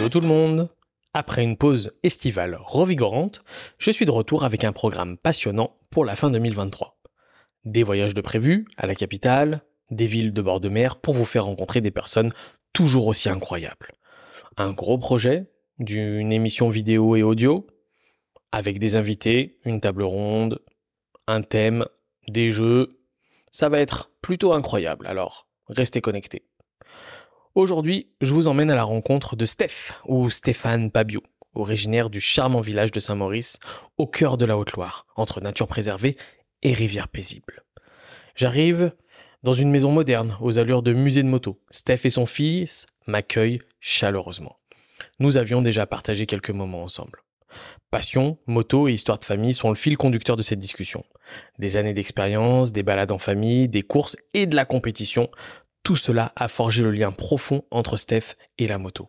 Hello tout le monde Après une pause estivale revigorante, je suis de retour avec un programme passionnant pour la fin 2023. Des voyages de prévus à la capitale, des villes de bord de mer pour vous faire rencontrer des personnes toujours aussi incroyables. Un gros projet, d'une émission vidéo et audio, avec des invités, une table ronde, un thème, des jeux. Ça va être plutôt incroyable, alors restez connectés. Aujourd'hui, je vous emmène à la rencontre de Steph, ou Stéphane Pabio, originaire du charmant village de Saint-Maurice, au cœur de la Haute-Loire, entre nature préservée et rivière paisible. J'arrive dans une maison moderne, aux allures de musée de moto. Steph et son fils m'accueillent chaleureusement. Nous avions déjà partagé quelques moments ensemble. Passion, moto et histoire de famille sont le fil conducteur de cette discussion. Des années d'expérience, des balades en famille, des courses et de la compétition, tout cela a forgé le lien profond entre Steph et la moto.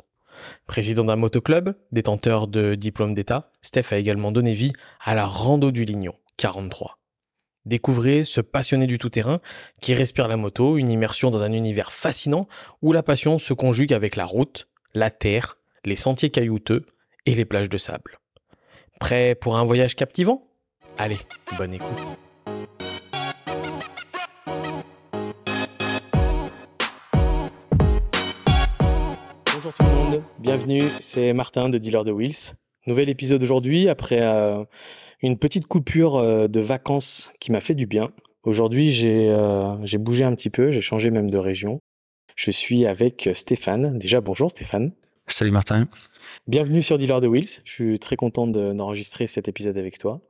Président d'un motoclub, détenteur de diplôme d'État, Steph a également donné vie à la Rando du Lignon, 43. Découvrez ce passionné du tout-terrain qui respire la moto, une immersion dans un univers fascinant où la passion se conjugue avec la route, la terre, les sentiers caillouteux et les plages de sable. Prêt pour un voyage captivant? Allez, bonne écoute. Bienvenue, c'est Martin de Dealer de Wheels. Nouvel épisode aujourd'hui après euh, une petite coupure euh, de vacances qui m'a fait du bien. Aujourd'hui j'ai euh, j'ai bougé un petit peu, j'ai changé même de région. Je suis avec Stéphane. Déjà bonjour Stéphane. Salut Martin. Bienvenue sur Dealer de Wheels. Je suis très content d'enregistrer cet épisode avec toi.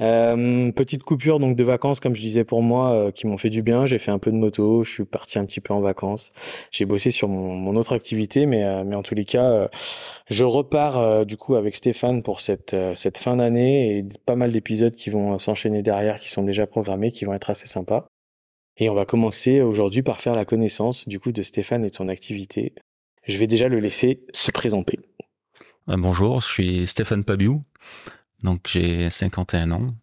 Euh, petite coupure donc de vacances, comme je disais pour moi, euh, qui m'ont fait du bien. J'ai fait un peu de moto, je suis parti un petit peu en vacances. J'ai bossé sur mon, autre activité, mais, euh, mais en tous les cas, je repars du coup avec Stéphane pour cette, cette fin d'année et pas mal d'épisodes qui vont s'enchaîner derrière, qui sont déjà programmés, qui vont être assez sympas. Et on va commencer aujourd'hui par faire la connaissance du coup de Stéphane et de son activité. Je vais déjà le laisser se présenter. Bonjour, je suis Stéphane Pabiou. Donc j'ai 51 ans.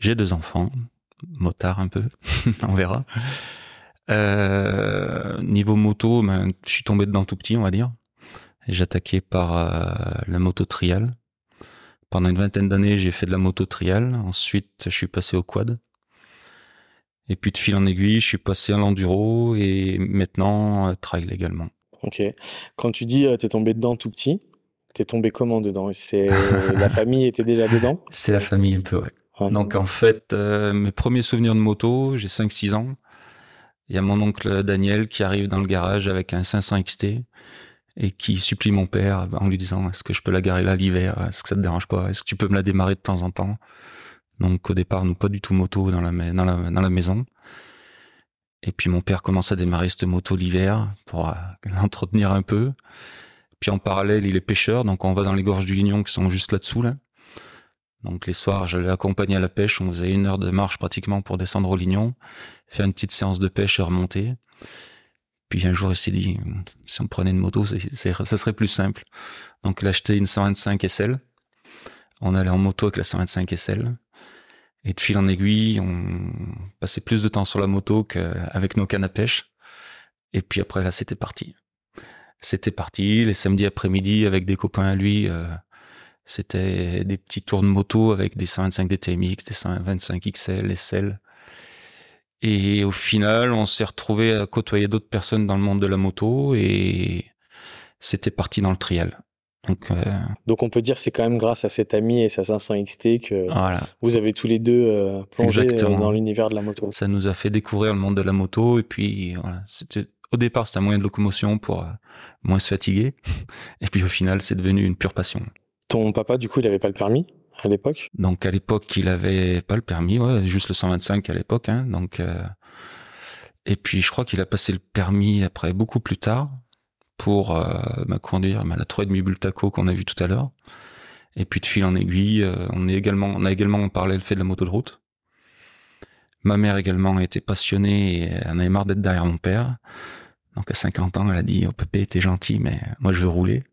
J'ai deux enfants, motard un peu, on verra. Euh, niveau moto, ben, je suis tombé dedans tout petit, on va dire. J'ai attaqué par euh, la moto trial. Pendant une vingtaine d'années, j'ai fait de la moto trial. Ensuite, je suis passé au quad. Et puis de fil en aiguille, je suis passé à l'enduro et maintenant euh, trail également. Ok. Quand tu dis euh, t'es tombé dedans tout petit, T'es tombé comment dedans? C'est la famille était déjà dedans? C'est la famille un peu, ouais. ouais. Donc en fait, euh, mes premiers souvenirs de moto, j'ai 5-6 ans. Il y a mon oncle Daniel qui arrive dans le garage avec un 500 XT et qui supplie mon père en lui disant est-ce que je peux la garer là l'hiver? Est-ce que ça te dérange pas? Est-ce que tu peux me la démarrer de temps en temps? Donc au départ, nous pas du tout moto dans la, dans la, dans la maison. Et puis mon père commence à démarrer cette moto l'hiver pour euh, l'entretenir un peu. Puis en parallèle, il est pêcheur, donc on va dans les gorges du Lignon qui sont juste là-dessous. Là. Donc les soirs, je l'accompagner à la pêche. On faisait une heure de marche pratiquement pour descendre au Lignon, faire une petite séance de pêche et remonter. Puis un jour, il s'est dit, si on prenait une moto, ça serait plus simple. Donc il a acheté une 125 SL. On allait en moto avec la 125 SL. Et de fil en aiguille, on passait plus de temps sur la moto qu'avec nos cannes à pêche. Et puis après, là, c'était parti c'était parti. Les samedis après-midi avec des copains à lui, euh, c'était des petits tours de moto avec des 125 DTMX, des 125 XL, SL. Et au final, on s'est retrouvé à côtoyer d'autres personnes dans le monde de la moto et c'était parti dans le trial. Donc, euh... Donc on peut dire c'est quand même grâce à cet ami et sa 500 XT que voilà. vous avez tous les deux euh, plongé Exactement. dans l'univers de la moto. Ça nous a fait découvrir le monde de la moto et puis voilà, c'était au départ, c'était un moyen de locomotion pour euh, moins se fatiguer. Et puis au final, c'est devenu une pure passion. Ton papa, du coup, il avait pas le permis à l'époque? Donc à l'époque, il avait pas le permis, ouais, juste le 125 à l'époque. Hein, donc euh... et puis je crois qu'il a passé le permis après beaucoup plus tard pour euh, bah, conduire bah, la 3,5 Bultaco qu'on a vu tout à l'heure. Et puis de fil en aiguille, euh, on est également, on a également parlé le fait de la moto de route. Ma mère également était passionnée et elle avait marre d'être derrière mon père. Donc à 50 ans, elle a dit, oh pépé, t'es gentil, mais moi je veux rouler.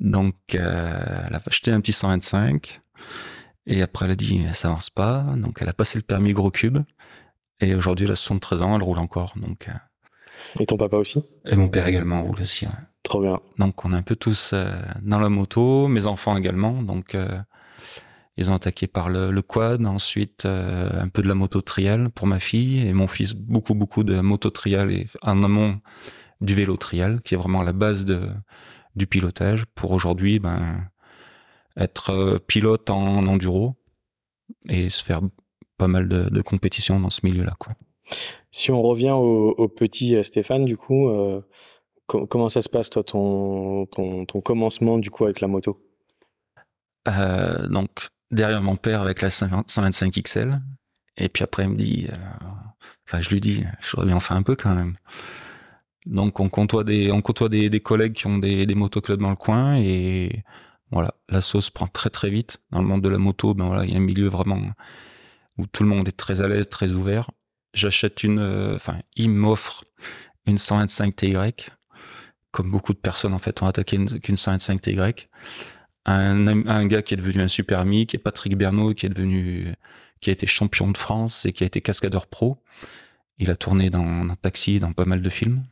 Donc euh, elle a acheté un petit 125 et après elle a dit, ça avance pas. Donc elle a passé le permis gros cube et aujourd'hui elle a 73 ans, elle roule encore. Donc, euh... Et ton papa aussi? Et mon père également roule aussi. Ouais. Trop bien. Donc on est un peu tous dans la moto, mes enfants également. Donc ils ont attaqué par le, quad, ensuite un peu de la moto trial pour ma fille et mon fils beaucoup beaucoup de moto trial et en amont du vélo trial qui est vraiment la base de du pilotage pour aujourd'hui ben être pilote en enduro et se faire pas mal de, compétitions dans ce milieu-là. Quoi. Si on revient au, petit euh, Stéphane, du coup, euh, comment ça se passe, toi, ton, ton, commencement, du coup, avec la moto? Euh, Donc, derrière mon père avec la 125 XL, et puis après, il me dit, enfin, je lui dis, je voudrais bien en faire un peu quand même. Donc, on côtoie des, on côtoie des, collègues qui ont des, des motoclubs dans le coin, et voilà, la sauce prend très très vite. Dans le monde de la moto, ben voilà, il y a un milieu vraiment où tout le monde est très à l'aise, très ouvert. J'achète une, euh, enfin, il m'offre une 125 TY, comme beaucoup de personnes en fait ont attaqué une, 125 TY. Un, un gars qui est devenu un super ami, qui est Patrick Bernot, qui est devenu, qui a été champion de France et qui a été cascadeur pro. Il a tourné dans un taxi, dans pas mal de films.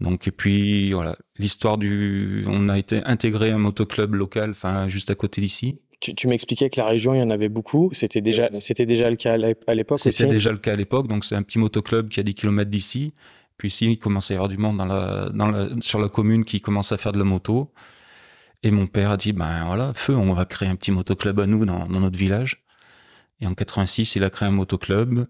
Donc et puis voilà, l'histoire du, on a été intégré à un motoclub local, enfin juste à côté d'ici. Tu, m'expliquais que la région, il y en avait beaucoup. C'était déjà, c'était déjà le cas à l'époque. C'était déjà le cas à l'époque. Donc c'est un petit motoclub qui a 10 km d'ici. Puis ici, il commence à y avoir du monde dans la, dans la, sur la commune qui commence à faire de la moto. Et mon père a dit, ben voilà, feu, on va créer un petit motoclub à nous dans, dans notre village. Et en 86, il a créé un motoclub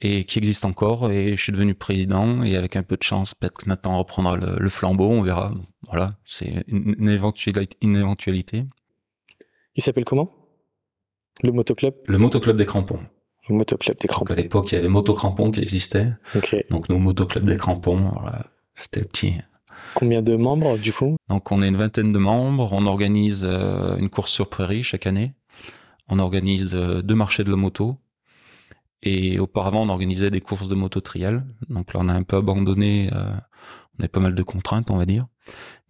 et qui existe encore. Et je suis devenu président. Et avec un peu de chance, peut-être que Nathan reprendra le, flambeau. On verra. Voilà, c'est une, éventualité, une éventualité. Il s'appelle comment? Le motoclub? Le motoclub des crampons. Le motoclub des crampons. à l'époque, il y avait motocrampons qui existaient. Donc nos motoclubs des crampons, c'était le petit. Combien de membres du coup? Donc on est une vingtaine de membres. On organise euh, une course sur prairie chaque année. On organise euh, deux marchés de la moto et auparavant, on organisait des courses de moto trial. Donc là, on a un peu abandonné. Euh, on a pas mal de contraintes, on va dire,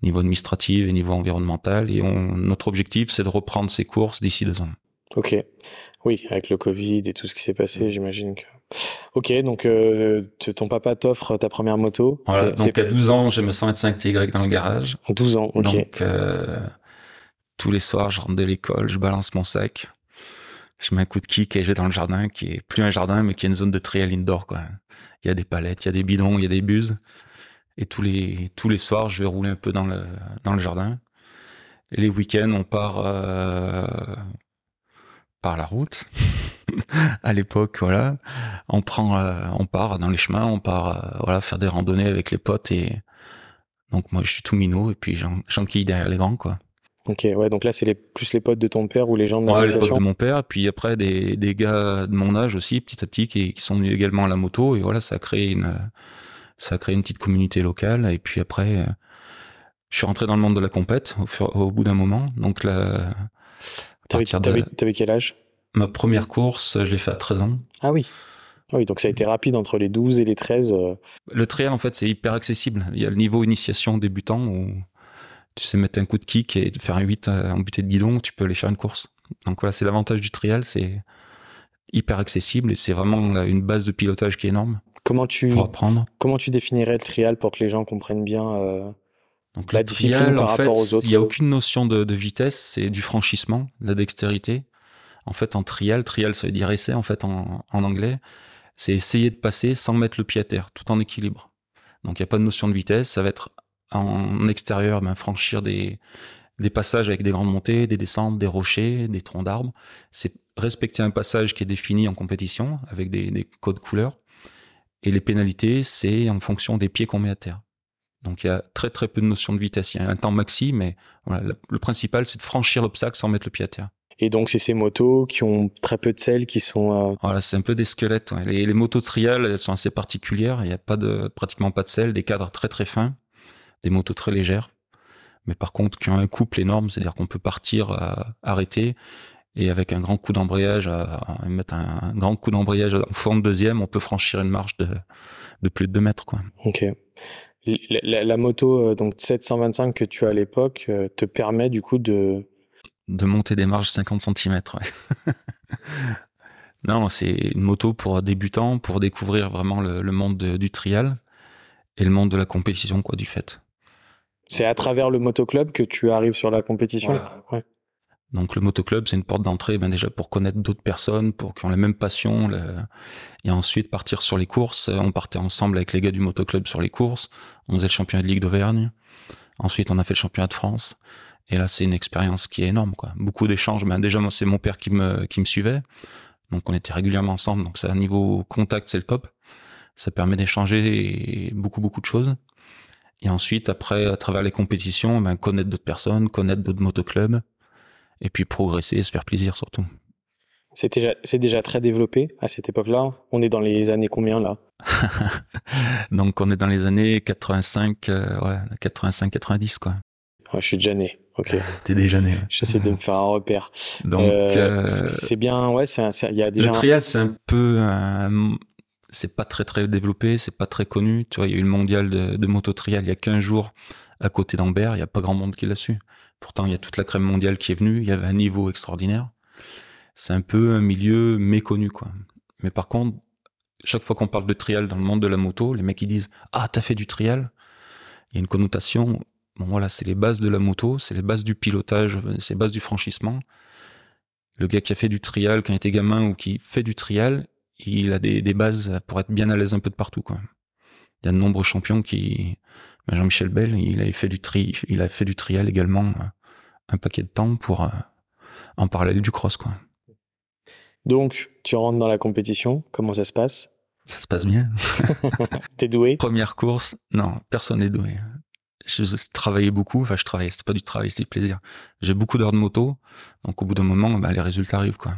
niveau administratif et niveau environnemental. Et on, notre objectif, c'est de reprendre ces courses d'ici deux ans. Ok. Oui, avec le Covid et tout ce qui s'est passé, j'imagine que. Ok, donc euh, ton papa t'offre ta première moto. Voilà, donc à 12 ans, j'ai me 125 TY dans le garage. 12 ans, ok. Donc euh, tous les soirs, je rentre de l'école, je balance mon sac je mets un coup de kick et je vais dans le jardin qui est plus un jardin mais qui est une zone de trial indoor quoi. Il y a des palettes, il y a des bidons, il y a des buses et tous les tous les soirs je vais rouler un peu dans le dans le jardin. Et les week-ends on part euh, par la route. à l'époque voilà, on prend euh, on part dans les chemins, on part euh, voilà faire des randonnées avec les potes et donc moi je suis tout minot et puis j'enquille derrière les grands quoi. Ok, ouais, donc là, c'est les, plus les potes de ton père ou les gens de l'association Ouais, les potes de mon père, puis après, des, des gars de mon âge aussi, petit à petit, qui, qui sont venus également à la moto, et voilà, ça a créé une, ça a créé une petite communauté locale, et puis après, je suis rentré dans le monde de la compète au, au bout d'un moment, donc là... T'avais de... quel âge? Ma première course, je l'ai fait à 13 ans. Ah oui oui, donc ça a été rapide entre les 12 et les 13. Euh. Le trail, en fait, c'est hyper accessible. Il y a le niveau initiation débutant où tu sais mettre un coup de kick et faire un 8 en butée de guidon, tu peux aller faire une course. Donc voilà, c'est l'avantage du trial, c'est hyper accessible et c'est vraiment une base de pilotage qui est énorme. Comment tu, pour apprendre. Comment tu définirais le trial pour que les gens comprennent bien euh, Donc, la discipline par rapport aux autres? Il n'y a aucune notion de, vitesse, c'est du franchissement, de la dextérité. En fait, en trial, trial ça veut dire essai en fait en, anglais, c'est essayer de passer sans mettre le pied à terre, tout en équilibre. Donc il n'y a pas de notion de vitesse, ça va être en extérieur, ben, franchir des, passages avec des grandes montées, des descentes, des rochers, des troncs d'arbres. C'est respecter un passage qui est défini en compétition avec des, des codes couleurs. Et les pénalités, c'est en fonction des pieds qu'on met à terre. Donc il y a très très peu de notion de vitesse. Il y a un temps maxi, mais le principal, c'est de franchir l'obstacle sans mettre le pied à terre. Et donc c'est ces motos qui ont très peu de sel, qui sont. Euh, voilà, c'est un peu des squelettes. Les, les, motos trial, elles sont assez particulières. Il n'y a pas de pratiquement pas de sel, des cadres très très fins des motos très légères, mais par contre qui ont un couple énorme, c'est-à-dire qu'on peut partir, euh, arrêter, et avec un grand coup d'embrayage, à, mettre un, grand coup d'embrayage en fond de deuxième, on peut franchir une marche de, de plus de 2 mètres. Quoi. Ok. La, moto euh, donc 725 que tu as à l'époque euh, te permet du coup de de monter des marches 50 cm. non, c'est une moto pour débutants, pour découvrir vraiment le, monde du trial et le monde de la compétition, quoi, du fait. C'est à travers le motoclub que tu arrives sur la compétition? Ouais. Donc le motoclub, c'est une porte d'entrée, ben déjà pour connaître d'autres personnes, pour qui ont la même passion, et ensuite partir sur les courses. On partait ensemble avec les gars du motoclub sur les courses. On faisait le championnat de Ligue d'Auvergne. Ensuite, on a fait le championnat de France. Et là, c'est une expérience qui est énorme, quoi. Beaucoup d'échanges. Ben déjà, moi, c'est mon père qui me qui me suivait, donc on était régulièrement ensemble. Donc ça, à niveau contact, c'est le top. Ça permet d'échanger beaucoup beaucoup de choses. Et ensuite, après, à travers les compétitions, ben, connaître d'autres personnes, connaître d'autres motoclubs et puis progresser, se faire plaisir surtout. C'est déjà, déjà, très développé à cette époque-là. On est dans les années combien là? Donc on est dans les années 85, euh, ouais, 85, 90 quoi. Je suis déjà né. Ok. T'es déjà né. J'essaie de me faire un repère. Donc euh, euh, c'est bien, ouais. Il y a déjà. Le trial, c'est un peu, c'est pas très très développé, c'est pas très connu. Tu vois, il y a eu le mondial de, de moto trial il y a 15 jours à côté d'Ambert. Il y a pas grand monde qui l'a su. Pourtant, il y a toute la crème mondiale qui est venue, il y avait un niveau extraordinaire. C'est un peu un milieu méconnu, quoi. Mais par contre, chaque fois qu'on parle de trial dans le monde de la moto, les mecs ils disent Ah, t'as fait du trial? Il y a une connotation. Bon, voilà, c'est les bases de la moto, c'est les bases du pilotage, c'est les bases du franchissement. Le gars qui a fait du trial quand il était gamin ou qui fait du trial, il a des, des bases pour être bien à l'aise un peu de partout, quoi. Il y a de nombreux champions qui, Jean-Michel Bell, il avait fait du tri, il a fait du trial également euh, un paquet de temps pour euh, en parallèle du cross quoi. Donc, tu rentres dans la compétition, comment ça se passe? Ça se passe bien. T'es doué? Première course, non, personne n'est doué je travaillais beaucoup. Enfin, je travaillais. C'était pas du travail, c'était du plaisir. J'ai beaucoup d'heures de moto. Donc, au bout d'un moment, bah, les résultats arrivent, quoi.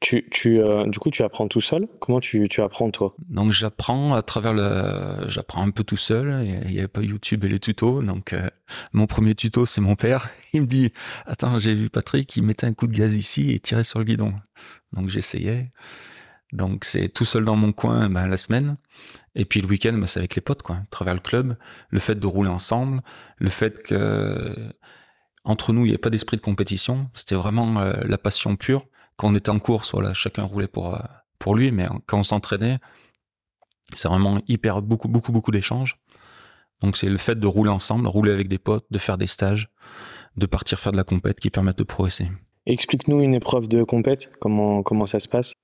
Tu, tu, euh, du coup, tu apprends tout seul? Comment tu, tu apprends, toi? Donc, j'apprends à travers le, j'apprends un peu tout seul. Il n'y avait pas YouTube et les tutos. Donc, euh, mon premier tuto, c'est mon père. Il me dit, attends, j'ai vu Patrick, il mettait un coup de gaz ici et tirait sur le guidon. Donc, j'essayais. Donc, c'est tout seul dans mon coin, bah, la semaine. Et puis le week-end, bah, c'est avec les potes, quoi, à travers le club, le fait de rouler ensemble, le fait que entre nous, il n'y avait pas d'esprit de compétition, c'était vraiment euh, la passion pure. Quand on était en course, chacun roulait pour euh, pour lui, mais quand on s'entraînait, c'est vraiment hyper beaucoup beaucoup beaucoup d'échanges. Donc c'est le fait de rouler ensemble, rouler avec des potes, de faire des stages, de partir faire de la compète qui permettent de progresser. Explique-nous une épreuve de compète, comment comment ça se passe?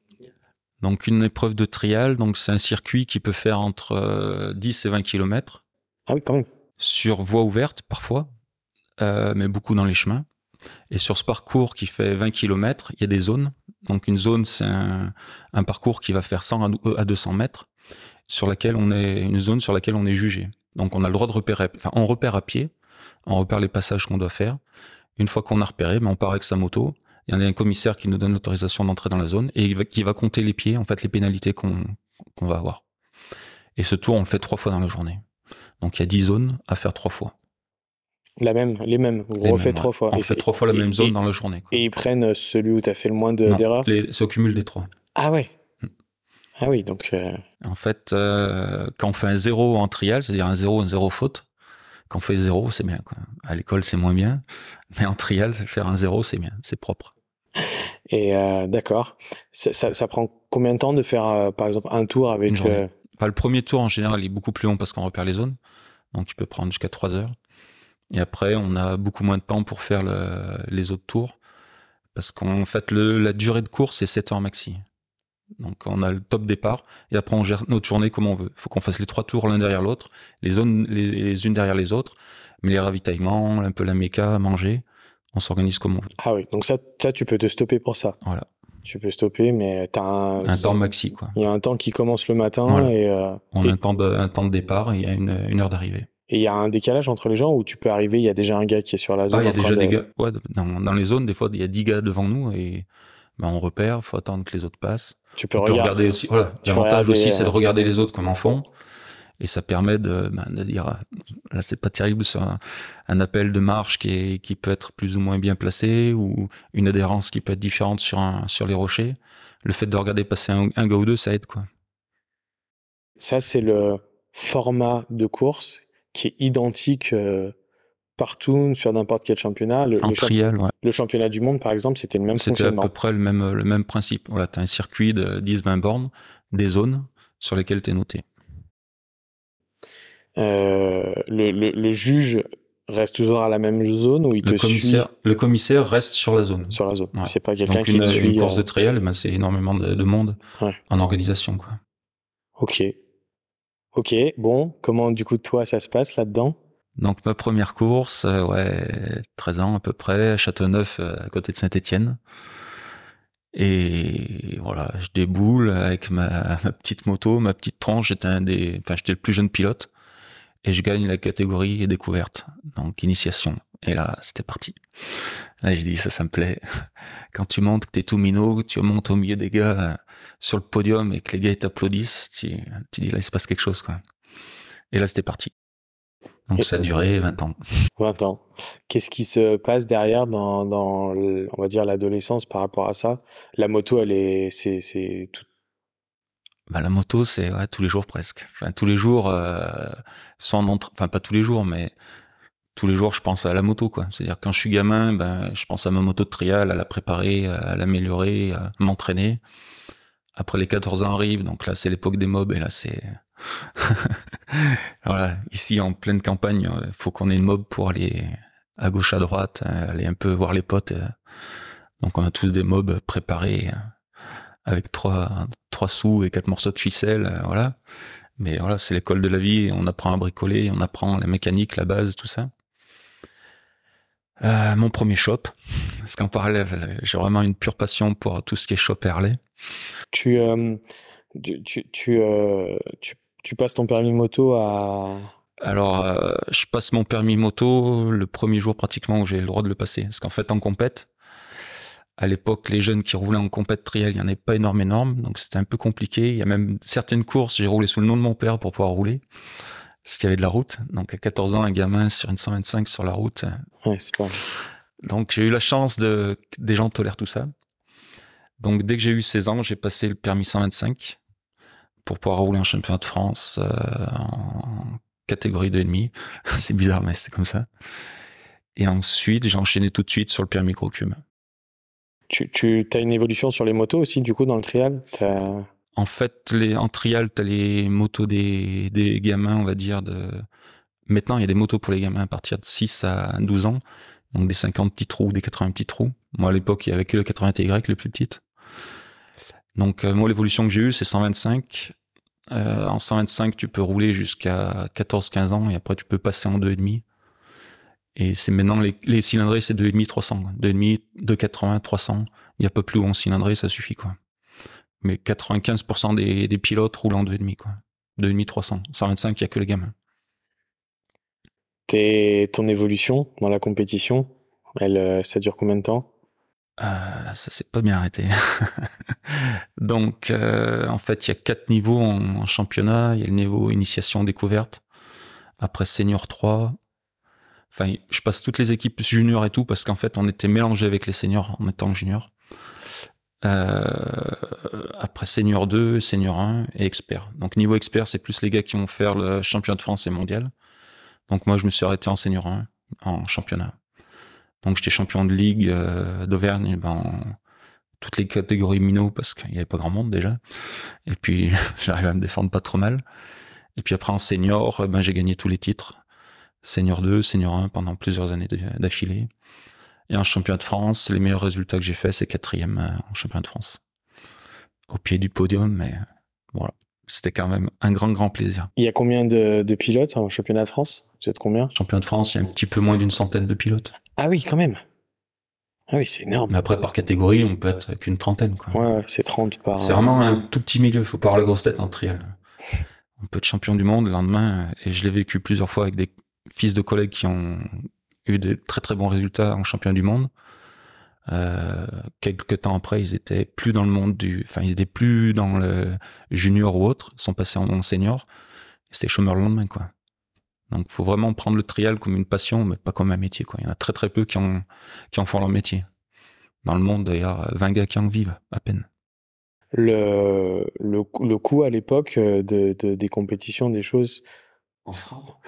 Donc une épreuve de trial, donc c'est un circuit qui peut faire entre 10 euh, et 20 km. Ah oui, quand même. Sur voie ouverte parfois, euh, mais beaucoup dans les chemins. Et sur ce parcours qui fait 20 km, il y a des zones. Donc une zone, c'est un, parcours qui va faire 100 à 200 mètres, sur laquelle on est une zone sur laquelle on est jugé. Donc on a le droit de repérer, enfin on repère à pied, on repère les passages qu'on doit faire. Une fois qu'on a repéré, ben, on part avec sa moto il y en a un commissaire qui nous donne l'autorisation d'entrer dans la zone et il va, qui va compter les pieds, en fait, les pénalités qu'on va avoir. Et ce tour, on le fait trois fois dans la journée. Donc il y a dix zones à faire trois fois. La même, les mêmes. On refait trois fois. On fait trois fois la même zone dans la journée. Et ils prennent celui où tu as fait le moins d'erreurs C'est au cumul des trois. Ah ouais hmm. Ah oui, donc. Euh, en fait, euh, quand on fait un zéro en trial, c'est-à-dire un zéro, un zéro faute, quand on fait zéro, c'est bien. Quoi. À l'école, c'est moins bien. Mais en trial, faire un zéro, c'est bien. C'est propre. Et euh, d'accord. Ça, prend combien de temps de faire, euh, par exemple, un tour avec. Euh... le premier tour, en général, est beaucoup plus long parce qu'on repère les zones. Donc, il peut prendre jusqu'à 3 heures. Et après, on a beaucoup moins de temps pour faire les autres tours. Parce qu'en fait, le, la durée de course, c'est 7 heures maxi. Donc on a le top départ et après on gère notre journée comme on veut. Il faut qu'on fasse les trois tours l'un derrière l'autre, les zones les, unes derrière les autres, mais les ravitaillements, un peu la méca, manger, on s'organise comme on veut. Ah oui, donc ça, ça tu peux te stopper pour ça. Voilà. Tu peux stopper, mais tu as un, un temps maxi quoi. Il y a un temps qui commence le matin et euh, on a un temps de un temps de départ et il y a une, une heure d'arrivée. Et il y a un décalage entre les gens où tu peux arriver, il y a déjà un gars qui est sur la zone. Ah, il y a déjà des gars. Ouais, dans, dans, les zones, des fois, il y a 10 gars devant nous et ben, on repère, faut attendre que les autres passent. Tu peux, regarder. aussi. Voilà. L'avantage aussi, c'est de euh, regarder les autres comme en font. Et ça permet de, ben, de dire, là, c'est pas terrible sur un, appel de marche qui, est, qui peut être plus ou moins bien placé ou une adhérence qui peut être différente sur, un, sur les rochers. Le fait de regarder passer un, gars ou deux, ça aide, quoi. Ça, c'est le format de course qui est identique euh, partout sur n'importe quel championnat. Le, trial, ouais. Le championnat du monde, par exemple, c'était le même C'était à peu près le même, le même principe. Voilà, tu as un circuit de 10-20 bornes, des zones sur lesquelles tu es noté. Euh, le, le, juge reste toujours à la même zone ou il le te commissaire, suit Le commissaire reste sur la zone. sur la zone. Ouais. C'est pas quelqu'un qui te suit. une course euh, de trail, ben, c'est énormément de, de monde Ouais. en organisation. Quoi. Ok. Ok. Bon, comment du coup toi ça se passe là-dedans? Donc ma première course, euh, ouais, 13 ans à peu près, à Châteauneuf, euh, à côté de Saint-Étienne. Et voilà, je déboule avec ma, petite moto, ma petite tranche. J'étais un des, enfin j'étais le plus jeune pilote et je gagne la catégorie découverte, donc initiation. Et là, c'était parti. Là, j'ai dit ça, ça me plaît. Quand tu montes, que t'es tout minot, que tu montes au milieu des gars euh, sur le podium et que les gars t'applaudissent, tu, tu dis là il se passe quelque chose quoi. Et là, c'était parti. Donc ça a duré 20 ans. 20 ans. Qu'est-ce qui se passe derrière dans, dans on va dire l'adolescence par rapport à ça? La moto, elle est, c'est, c'est tout. Bah, la moto, c'est ouais, tous les jours presque. Enfin, tous les jours, euh, soit en entra- enfin pas tous les jours, mais tous les jours, je pense à la moto, quoi. C'est-à-dire quand je suis gamin, ben, je pense à ma moto de trial, à la préparer, à l'améliorer, à m'entraîner. Après les 14 ans arrivent, donc là c'est l'époque des mobs et là c'est voilà ici en pleine campagne, il faut qu'on ait une mob pour aller à gauche à droite, euh, aller un peu voir les potes. euh. Donc on a tous des mobs préparés euh, avec trois trois sous et quatre morceaux de ficelle, euh, voilà. Mais voilà, c'est l'école de la vie. On apprend à bricoler, on apprend la mécanique, la base, tout ça. Euh, mon premier shop, parce qu'en parallèle, j'ai vraiment une pure passion pour tout ce qui est shop Harley. Euh, tu, tu, tu, euh, tu, tu passes ton permis moto à. Alors, euh, je passe mon permis moto le premier jour pratiquement où j'ai le droit de le passer. Parce qu'en fait, en compète, à l'époque, les jeunes qui roulaient en compète trial, il n'y en avait pas énorme, énorme. Donc, c'était un peu compliqué. Il y a même certaines courses, j'ai roulé sous le nom de mon père pour pouvoir rouler. Parce qu'il y avait de la route. Donc, à 14 ans, un gamin sur une 125 sur la route. Ouais, c'est pas. Donc, j'ai eu la chance de, que des gens tolèrent tout ça. Donc, dès que j'ai eu 16 ans, j'ai passé le permis 125 pour pouvoir rouler en championnat de France euh, en catégorie 2,5. c'est bizarre, mais c'était comme ça. Et ensuite, j'ai enchaîné tout de suite sur le permis gros cube. Tu, tu as une évolution sur les motos aussi, du coup, dans le trial? En fait, les, en trial, t'as les motos des, des gamins, on va dire, de... Maintenant, il y a des motos pour les gamins à partir de 6 à 12 ans. Donc des 50 petits trous, des 80 petits trous. Moi, à l'époque, il y avait que le 80 TY, le plus petite. Donc, euh, moi, l'évolution que j'ai eue, c'est 125. Euh, en 125, tu peux rouler jusqu'à 14-15 ans et après, tu peux passer en 2,5. Et c'est maintenant, les, cylindrés, c'est 2,5, 300. 2,5, 280, 300. Il n'y a pas plus haut en cylindrée, ça suffit, quoi. Mais 95% des, pilotes roulent en 2,5, quoi. 2,5, 300. 125, il n'y a que les gamins. Ton évolution dans la compétition, euh, ça dure combien de temps? Euh, ça s'est pas bien arrêté. Donc, euh, en fait, il y a quatre niveaux en, championnat. Il y a le niveau initiation découverte. Après senior 3. Enfin, je passe toutes les équipes juniors et tout parce qu'en fait, on était mélangés avec les seniors en étant junior. Euh, après senior 2, senior 1 et expert. Donc niveau expert, c'est plus les gars qui vont faire le championnat de France et mondial. Donc moi, je me suis arrêté en senior 1 en championnat. Donc j'étais champion de ligue euh, d'Auvergne dans toutes les catégories minots parce qu'il n'y avait pas grand monde déjà. Et puis j'arrive à me défendre pas trop mal. Et puis après en senior, euh, ben j'ai gagné tous les titres. Senior 2, senior 1 pendant plusieurs années d'affilée. Et en championnat de France, les meilleurs résultats que j'ai fait, c'est quatrième euh, en championnat de France. Au pied du podium, mais voilà. C'était quand même un grand, grand plaisir. Il y a combien de, de pilotes en championnat de France? Vous êtes combien? Championnat de France, il y a un petit peu moins d'une centaine de pilotes. Ah oui, quand même. Ah oui, c'est énorme. Mais après, par catégorie, on peut être qu'une trentaine, quoi. Ouais, c'est 30 par. C'est vraiment un tout petit milieu, faut pas avoir la grosse tête en trial. On peut être champion du monde le lendemain, et je l'ai vécu plusieurs fois avec des fils de collègues qui ont eu de très très bons résultats en champion du monde. Euh, quelques temps après, ils étaient plus dans le monde du, enfin, ils étaient plus dans le junior ou autre, ils sont passés en en senior. C'était chômeur le lendemain, quoi. Donc, faut vraiment prendre le trial comme une passion, mais pas comme un métier, quoi. Il y en a très très peu qui en, qui en font leur métier. Dans le monde, d'ailleurs, 20 gars qui en vivent, à peine. Le, le, le coût à l'époque euh, de, de- des compétitions, des choses. On se rend.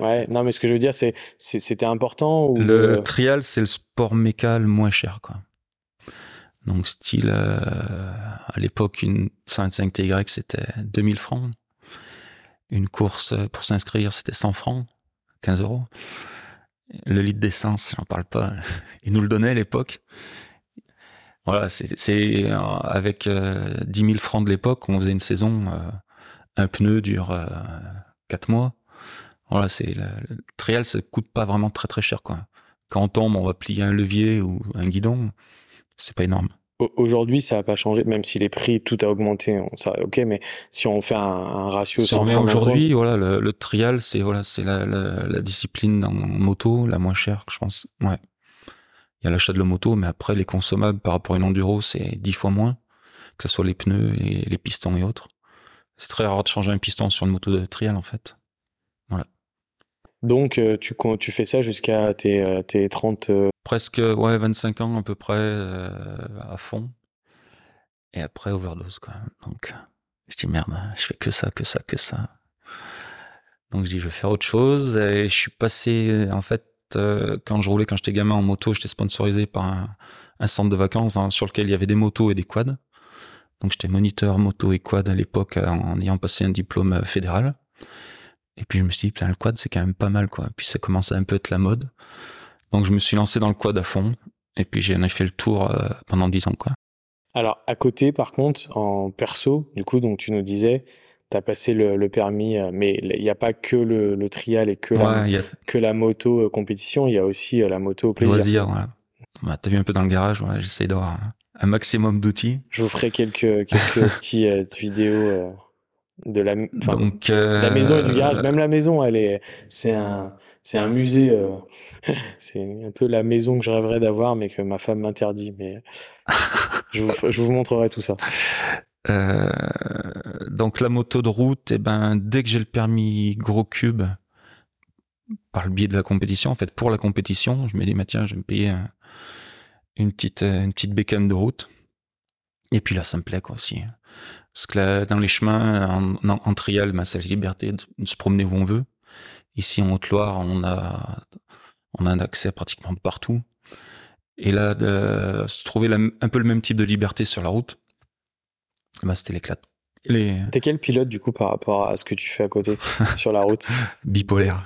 Ouais, non, mais ce que je veux dire, c'est, c'est- c'était important ou Le euh, trial, c'est le sport méca le moins cher, quoi. Donc, style, euh, à l'époque, une 125 TY, c'était 2000 francs. Une course euh, pour s'inscrire, c'était 100 francs, 15 euros. Le litre d'essence, j'en parle pas. Ils nous le donnaient à l'époque. Voilà, c'est avec 10 000 francs de l'époque, on faisait une saison. un pneu dure 4 mois. Voilà, c'est le, trial, ça coûte pas vraiment très très cher quoi. Quand on tombe, on va plier un levier ou un guidon, c'est pas énorme. Aujourd'hui, ça n'a pas changé, même si les prix, tout a augmenté. Ça, ok, mais si on fait un, ratio. Si on aujourd'hui, voilà, le, trial, c'est voilà, c'est la, la, discipline en moto la moins chère, je pense. Ouais. Il y a l'achat de la moto, mais après les consommables par rapport à une enduro, c'est dix fois moins, que ce soit les pneus, et les pistons et autres. C'est très rare de changer un piston sur une moto de trial en fait. Donc, euh, tu, fais ça jusqu'à tes, 30... Euh, euh, Presque, ouais, 25 ans à peu près à fond. Et après, overdose, quoi. Donc, je dis, merde, je fais que ça, que ça, que ça. Donc, je dis, je vais faire autre chose. Et je suis passé, en fait, quand je roulais, quand j'étais gamin en moto, j'étais sponsorisé par un, centre de vacances hein, sur lequel il y avait des motos et des quads. Donc, j'étais moniteur moto et quad à l'époque en ayant passé un diplôme fédéral. Et puis je me suis dit, putain, le quad, c'est quand même pas mal, quoi. Puis ça commençait un peu à être la mode. Donc je me suis lancé dans le quad à fond. Et puis j'en ai fait le tour euh, pendant dix ans, quoi. Alors, à côté, par contre, en perso, du coup, donc tu nous disais, tu as passé le, permis, euh, mais il n'y a pas que le, trial et que, la, que la moto euh, compétition, il y a aussi la moto plaisir. Loisir, voilà. Bah, tu as vu un peu dans le garage, voilà, j'essaye d'avoir un, maximum d'outils. Je vous ferai quelques, quelques petites vidéos de la, Donc, la maison et du garage. Euh, Même la maison, elle est, c'est un, c'est un musée. Euh, c'est un peu la maison que je rêverais d'avoir, mais que ma femme m'interdit. Mais je, vous, je, vous, montrerai tout ça. Euh, donc la moto de route, et eh ben dès que j'ai le permis gros cube, par le biais de la compétition, en fait pour la compétition, je me dis bah, tiens, je vais me payer une petite une petite bécane de route. Et puis là, ça me plaît quoi aussi. Parce que dans les chemins, en, en, trial, ben, c'est la liberté de, se promener où on veut. Ici, en Haute-Loire, on a, on a un accès pratiquement partout. Et là, de se trouver un peu le même type de liberté sur la route, ben, c'était l'éclat. Les... T'es quel pilote du coup par rapport à ce que tu fais à côté sur la route? Bipolaire.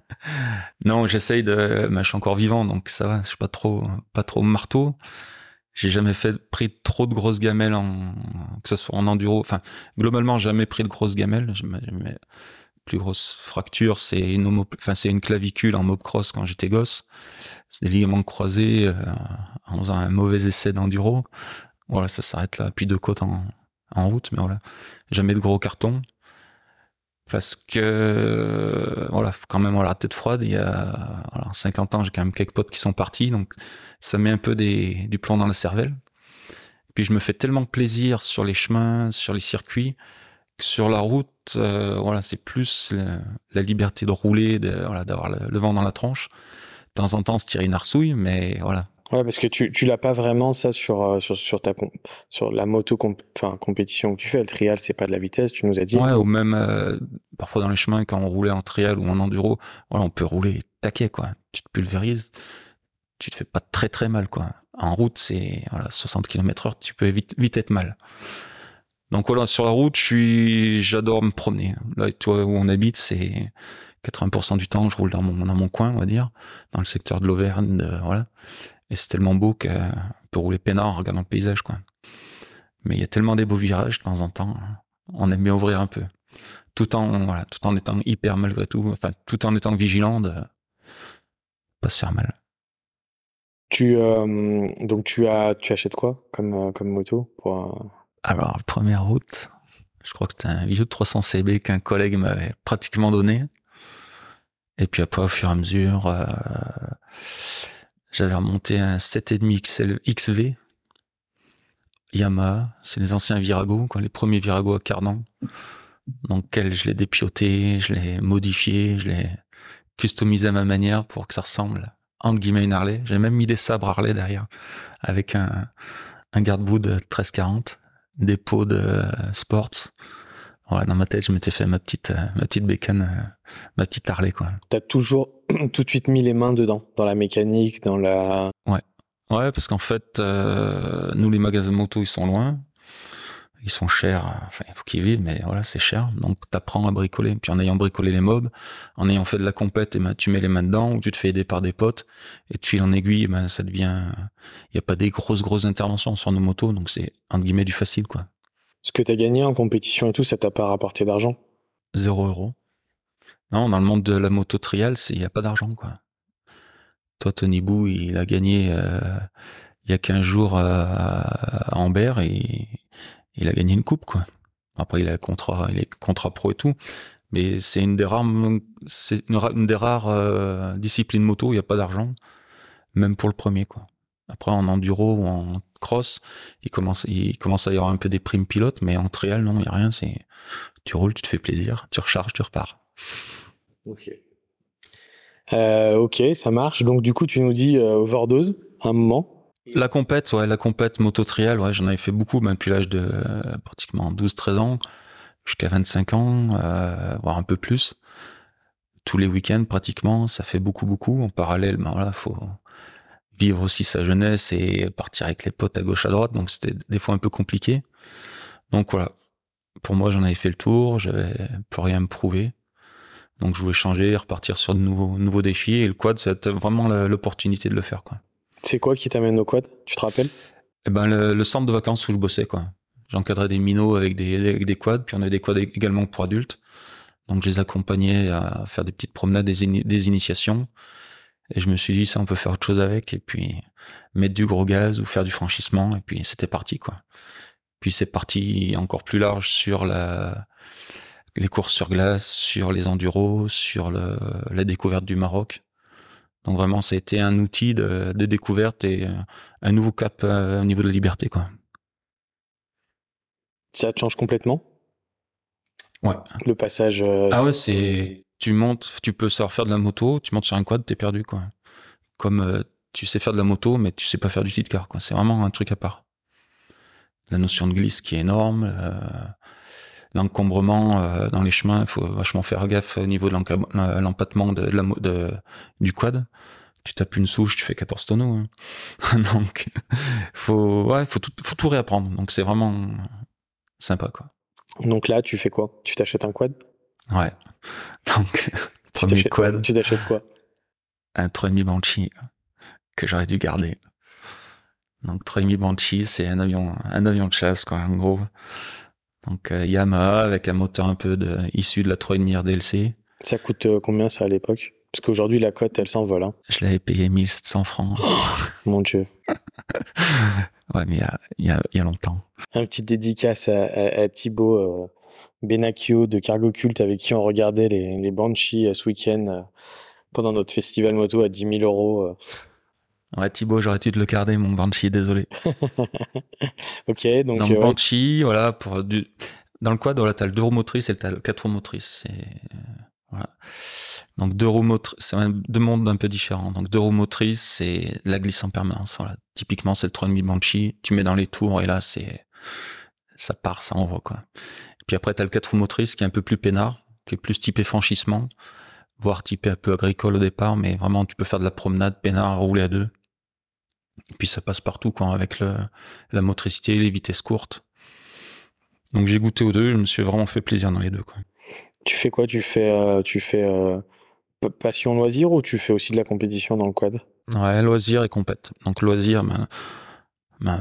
non, j'essaye de. Ben, je suis encore vivant, donc ça va. Je suis pas trop, pas trop marteau. J'ai jamais fait pris trop de grosses gamelles en que ce soit en enduro. Enfin, globalement, jamais pris de grosses gamelles. Plus grosse fracture, c'est une enfin c'est une clavicule en mobcross quand j'étais gosse. C'est des ligaments croisés euh, en faisant un mauvais essai d'enduro. Voilà, ça s'arrête là. Puis de côte en, en route, mais voilà, jamais de gros cartons parce que quand même avoir la tête froide. Il y a voilà, 50 ans, j'ai quand même quelques potes qui sont partis, donc ça met un peu des, du plomb dans la cervelle. Puis je me fais tellement plaisir sur les chemins, sur les circuits, que sur la route, euh, voilà, c'est plus la, liberté de rouler, de, voilà, d'avoir le, vent dans la tronche. De temps en temps, se tirer une arsouille, mais voilà, Ouais, parce que tu, tu l'as pas vraiment ça sur, euh, sur, sur, ta sur la moto compétition que tu fais. Le trial, c'est pas de la vitesse, tu nous as dit. Ouais, ou même euh, parfois dans les chemins, quand on roulait en trial ou en enduro, voilà, on peut rouler taquet, quoi. Tu te pulvérises, tu te fais pas très très mal, quoi. En route, c'est voilà, 60 km heure, tu peux vite, vite être mal. Donc voilà, sur la route, j'adore me promener. Là, toi, où on habite, c'est 80% du temps, je roule dans mon, dans mon coin, on va dire, dans le secteur de l'Auvergne, voilà. Et c'est tellement beau qu'on peut rouler peinard en regardant le paysage, quoi. Mais il y a tellement des beaux virages de temps en temps, on aime bien ouvrir un peu. Tout en, voilà, tout en étant hyper malgré tout, enfin, tout en étant vigilant de pas se faire mal. Tu, euh, donc tu as, tu achètes quoi comme, euh, comme moto pour, euh, Alors, première route, je crois que c'était un vieux de 300 CB qu'un collègue m'avait pratiquement donné. Et puis après, au fur et à mesure, j'avais remonté un 7,5 XL, XV. Yamaha, c'est les anciens Virago, les premiers Virago à cardan. Donc, je l'ai dépioté, je l'ai modifié, je l'ai customisé à ma manière pour que ça ressemble, entre guillemets, une Harley. J'ai même mis des sabres Harley derrière, avec un, un garde-boue de 1340, des pots de sports. Voilà, dans ma tête, je m'étais fait ma petite, euh, ma petite bécane, euh, ma petite Harley, quoi. T'as toujours tout de suite mis les mains dedans, dans la mécanique, dans la. Ouais. Ouais, parce qu'en fait, euh, nous, les magasins de moto, ils sont loin. ils sont chers. Enfin, il faut qu'ils vivent, mais voilà, c'est cher. Donc, t'apprends à bricoler. Puis en ayant bricolé les mobs, en ayant fait de la compète, et ben, tu mets les mains dedans, ou tu te fais aider par des potes, et tu files en aiguille, ben, ça devient. Il y a pas des grosses grosses interventions sur nos motos, donc c'est entre guillemets du facile, quoi. Ce que t'as gagné en compétition et tout, ça t'a pas rapporté d'argent Zéro euro. Non, dans le monde de la moto trial, il n'y a pas d'argent, quoi. Toi, Tony Bou, il a gagné euh, il y a 15 jours à, à Amber et il a gagné une coupe, quoi. Après, il a contrat, il est contrat pro et tout. Mais c'est une des rares, c'est une, des rares euh, disciplines moto où il n'y a pas d'argent, même pour le premier, quoi. Après, en enduro ou en cross, il commence, il commence à y avoir un peu des primes pilotes, mais en trial, non, il n'y a rien. C'est, tu roules, tu te fais plaisir, tu recharges, tu repars. Ok. Euh, ok, ça marche. Donc, du coup, tu nous dis euh, overdose à un moment. La compète, ouais, la compète moto trial, ouais, j'en avais fait beaucoup, depuis l'âge de euh, pratiquement 12-13 ans, jusqu'à 25 ans, voire un peu plus. Tous les week-ends, pratiquement, ça fait beaucoup, beaucoup. En parallèle, ben voilà, faut vivre aussi sa jeunesse et partir avec les potes à gauche, à droite, donc c'était des fois un peu compliqué. Donc voilà, pour moi, j'en avais fait le tour, j'avais plus rien à me prouver. Donc je voulais changer, repartir sur de nouveaux, nouveaux défis, et le quad, c'était vraiment l'opportunité de le faire, quoi. C'est quoi qui t'amène au quad? Tu te rappelles? Eh ben, le, centre de vacances où je bossais, quoi. J'encadrais des minots avec des, des quads, puis on avait des quads également pour adultes. Donc je les accompagnais à faire des petites promenades, des, des initiations. Et je me suis dit, ça, on peut faire autre chose avec, et puis mettre du gros gaz ou faire du franchissement, et puis c'était parti, quoi. Puis c'est parti encore plus large sur la, les courses sur glace, sur les enduros, sur le, la découverte du Maroc. Donc vraiment, ça a été un outil de, découverte et un nouveau cap euh, au niveau de la liberté, quoi. Ça te change complètement? Ouais. Le passage. Euh, ah ouais, c'est. Tu montes, tu peux savoir faire de la moto, tu montes sur un quad, t'es perdu, quoi. Comme euh, tu sais faire de la moto, mais tu sais pas faire du car, quoi. C'est vraiment un truc à part. La notion de glisse qui est énorme l'encombrement euh, dans les chemins, il faut vachement faire gaffe au niveau de l'empattement de, la, de, du quad. Tu tapes une souche, tu fais 14 tonneaux. Hein. Donc, faut tout, faut tout réapprendre. Donc, c'est vraiment sympa, quoi. Donc là, tu fais quoi? Tu t'achètes un quad? Ouais. Donc, premier quad. Tu t'achètes quoi? Un 3,5 Banshee que j'aurais dû garder. Donc 3,5 Banshee, c'est un avion, un avion de chasse, quoi, en gros. Donc euh, Yamaha avec un moteur un peu de, issu de la 3,5 RDLC. Ça coûte euh, combien ça à l'époque? Parce qu'aujourd'hui la cote elle s'envole. Hein. Je l'avais payé 1700 francs. mon dieu. ouais mais il y a, y a, longtemps. Un petit dédicace à, à, Thibaut euh, Benacchio de Cargo Cult avec qui on regardait les, les Banshee ce week-end pendant notre festival moto à 10 000 euros. Ouais, Thibaut, j'aurais dû te le garder, mon Banshee, désolé. ok, donc. Dans le euh, Banshee, voilà, pour du... dans le quad, voilà, t'as le deux roues motrices et t'as le quatre roues motrices. Voilà. Donc deux roues motrices, c'est deux mondes un peu différents. Donc deux roues motrices, c'est la glisse en permanence. Voilà. Typiquement, c'est le 3,5 Banshee. Tu mets dans les tours et là, c'est, ça part, ça envoie, quoi. Puis après, t'as le quatre roues motrices qui est un peu plus peinard, qui est plus typé franchissement, voire typé un peu agricole au départ, mais vraiment, tu peux faire de la promenade peinard, rouler à deux. Et puis ça passe partout quand avec le, la motricité, les vitesses courtes. Donc j'ai goûté aux deux, je me suis vraiment fait plaisir dans les deux. Quoi. Tu fais quoi? Tu fais, euh, tu fais euh, passion loisir ou tu fais aussi de la compétition dans le quad? Ouais, loisir et compète. Donc loisir, ben,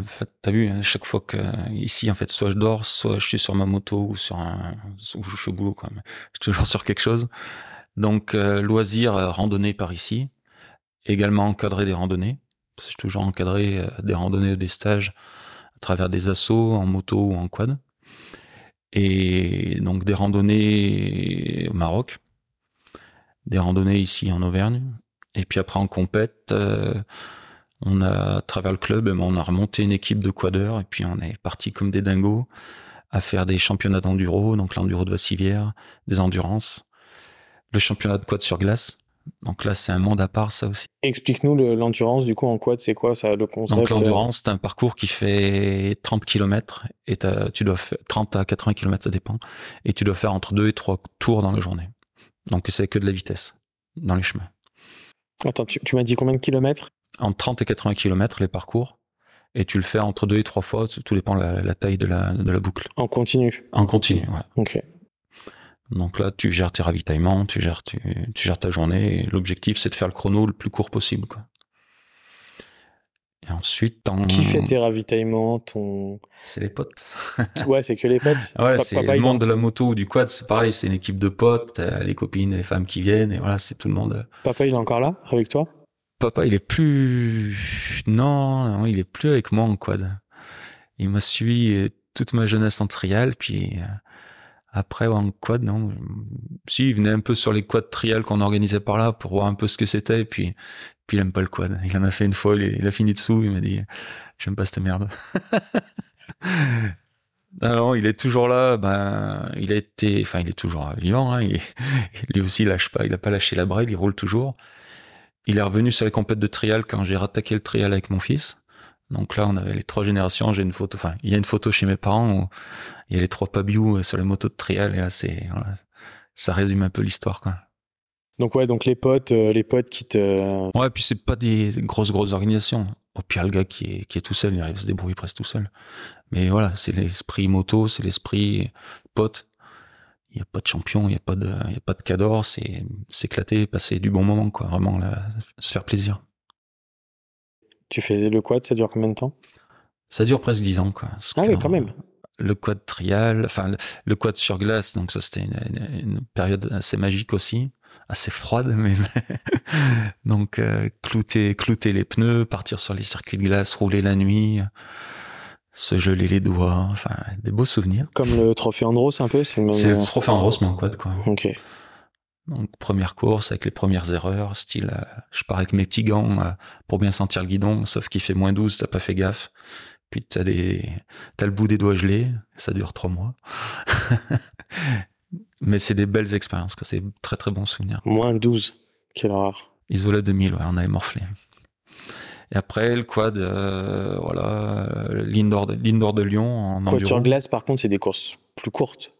fait, t'as vu, à hein, chaque fois que ici, en fait, soit je dors, soit je suis sur ma moto ou sur un, ou je suis au boulot, quoi. Je suis toujours sur quelque chose. Donc euh, loisir, randonnée par ici, également encadrer des randonnées. J'ai toujours encadré euh, des randonnées ou des stages à travers des assauts en moto ou en quad. Et donc des randonnées au Maroc, des randonnées ici en Auvergne. Et puis après en compète, euh, on a à travers le club, on a remonté une équipe de quadeurs et puis on est parti comme des dingos à faire des championnats d'enduro, donc l'enduro de Vassivière, des endurances, le championnat de quad sur glace, donc là, c'est un monde à part, ça aussi. Explique-nous l'endurance, du coup, en quad, c'est quoi ça, le concept Donc l'endurance, c'est un parcours qui fait 30 km, et tu dois faire 30 à 80 km, ça dépend, et tu dois faire entre 2 et 3 tours dans la journée. Donc c'est que de la vitesse, dans les chemins. Attends, tu, m'as dit combien de kilomètres? En 30 et 80 km, les parcours, Et tu le fais entre deux et trois fois, tout dépend de la, la taille de la, de la boucle. En continu En continu, voilà. Ok. Donc là, tu gères tes ravitaillements, tu gères, tu, tu gères ta journée. et L'objectif, c'est de faire le chrono le plus court possible. Quoi. Et ensuite, en... Qui fait tes ravitaillements ton... C'est les potes. Ouais, c'est que les potes. Ouais, c'est le monde de la moto ou du quad, c'est pareil, c'est une équipe de potes, les copines, les femmes qui viennent, et voilà, c'est tout le monde. Papa, il est encore là avec toi? Papa, il est plus... Non, non, il est plus avec moi en quad. Il m'a suivi euh, toute ma jeunesse en trial, puis euh, après en quad, non. Si, il venait un peu sur les quads trial qu'on organisait par là pour voir un peu ce que c'était, puis, puis il aime pas le quad. Il en a fait une fois, il, a fini dessous, il m'a dit, j'aime pas cette merde. Alors, il est toujours là. Ben, il a été, enfin, il est toujours vivant. Hein, il lui aussi, il lâche pas. Il a pas lâché la bride. Il roule toujours. Il est revenu sur les compètes de trial quand j'ai rattaqué le trial avec mon fils. Donc là, on avait les trois générations. J'ai une photo. Enfin, il y a une photo chez mes parents où il y a les trois Pabiou sur les motos de trial. Et là, c'est, voilà, ça résume un peu l'histoire, quoi. Donc ouais, donc les potes, euh, les potes qui te... Ouais, puis c'est pas des grosses grosses organisations. Au pire, le gars qui est qui est tout seul, il arrive à se débrouiller presque tout seul. Mais voilà, c'est l'esprit moto, c'est l'esprit pote. Il y a pas de champion, il y a pas de y a pas de cador, c'est s'éclater, passer du bon moment quoi, vraiment là, se faire plaisir. Tu faisais le quad, ça dure combien de temps? Ça dure presque dix ans quoi. Parce Ah oui, quand même. Le quad trial, enfin le, le quad sur glace, donc ça c'était une, une- une période assez magique aussi, assez froide mais donc euh, clouter clouter les pneus, partir sur les circuits de glace, rouler la nuit, se geler les doigts, enfin des beaux souvenirs. Comme le trophée Andros un peu, c'est le même... Le trophée Andros mais en quad quoi. Ok. Donc première course avec les premières erreurs, style euh, je pars avec mes petits gants euh, pour bien sentir le guidon, sauf qu'il fait moins 12, t'as pas fait gaffe. Puis t'as des t'as le bout des doigts gelés, ça dure trois mois. Mais c'est des belles expériences, quoi. c'est très très bons souvenirs. Moins 12. Quelle horreur. Isola 2000, ouais, on avait morflé. Et après le quad, euh, voilà, euh, l'indoor de, l'indoor de Lyon en Quad sur enduro. glace, par contre, c'est des courses plus courtes.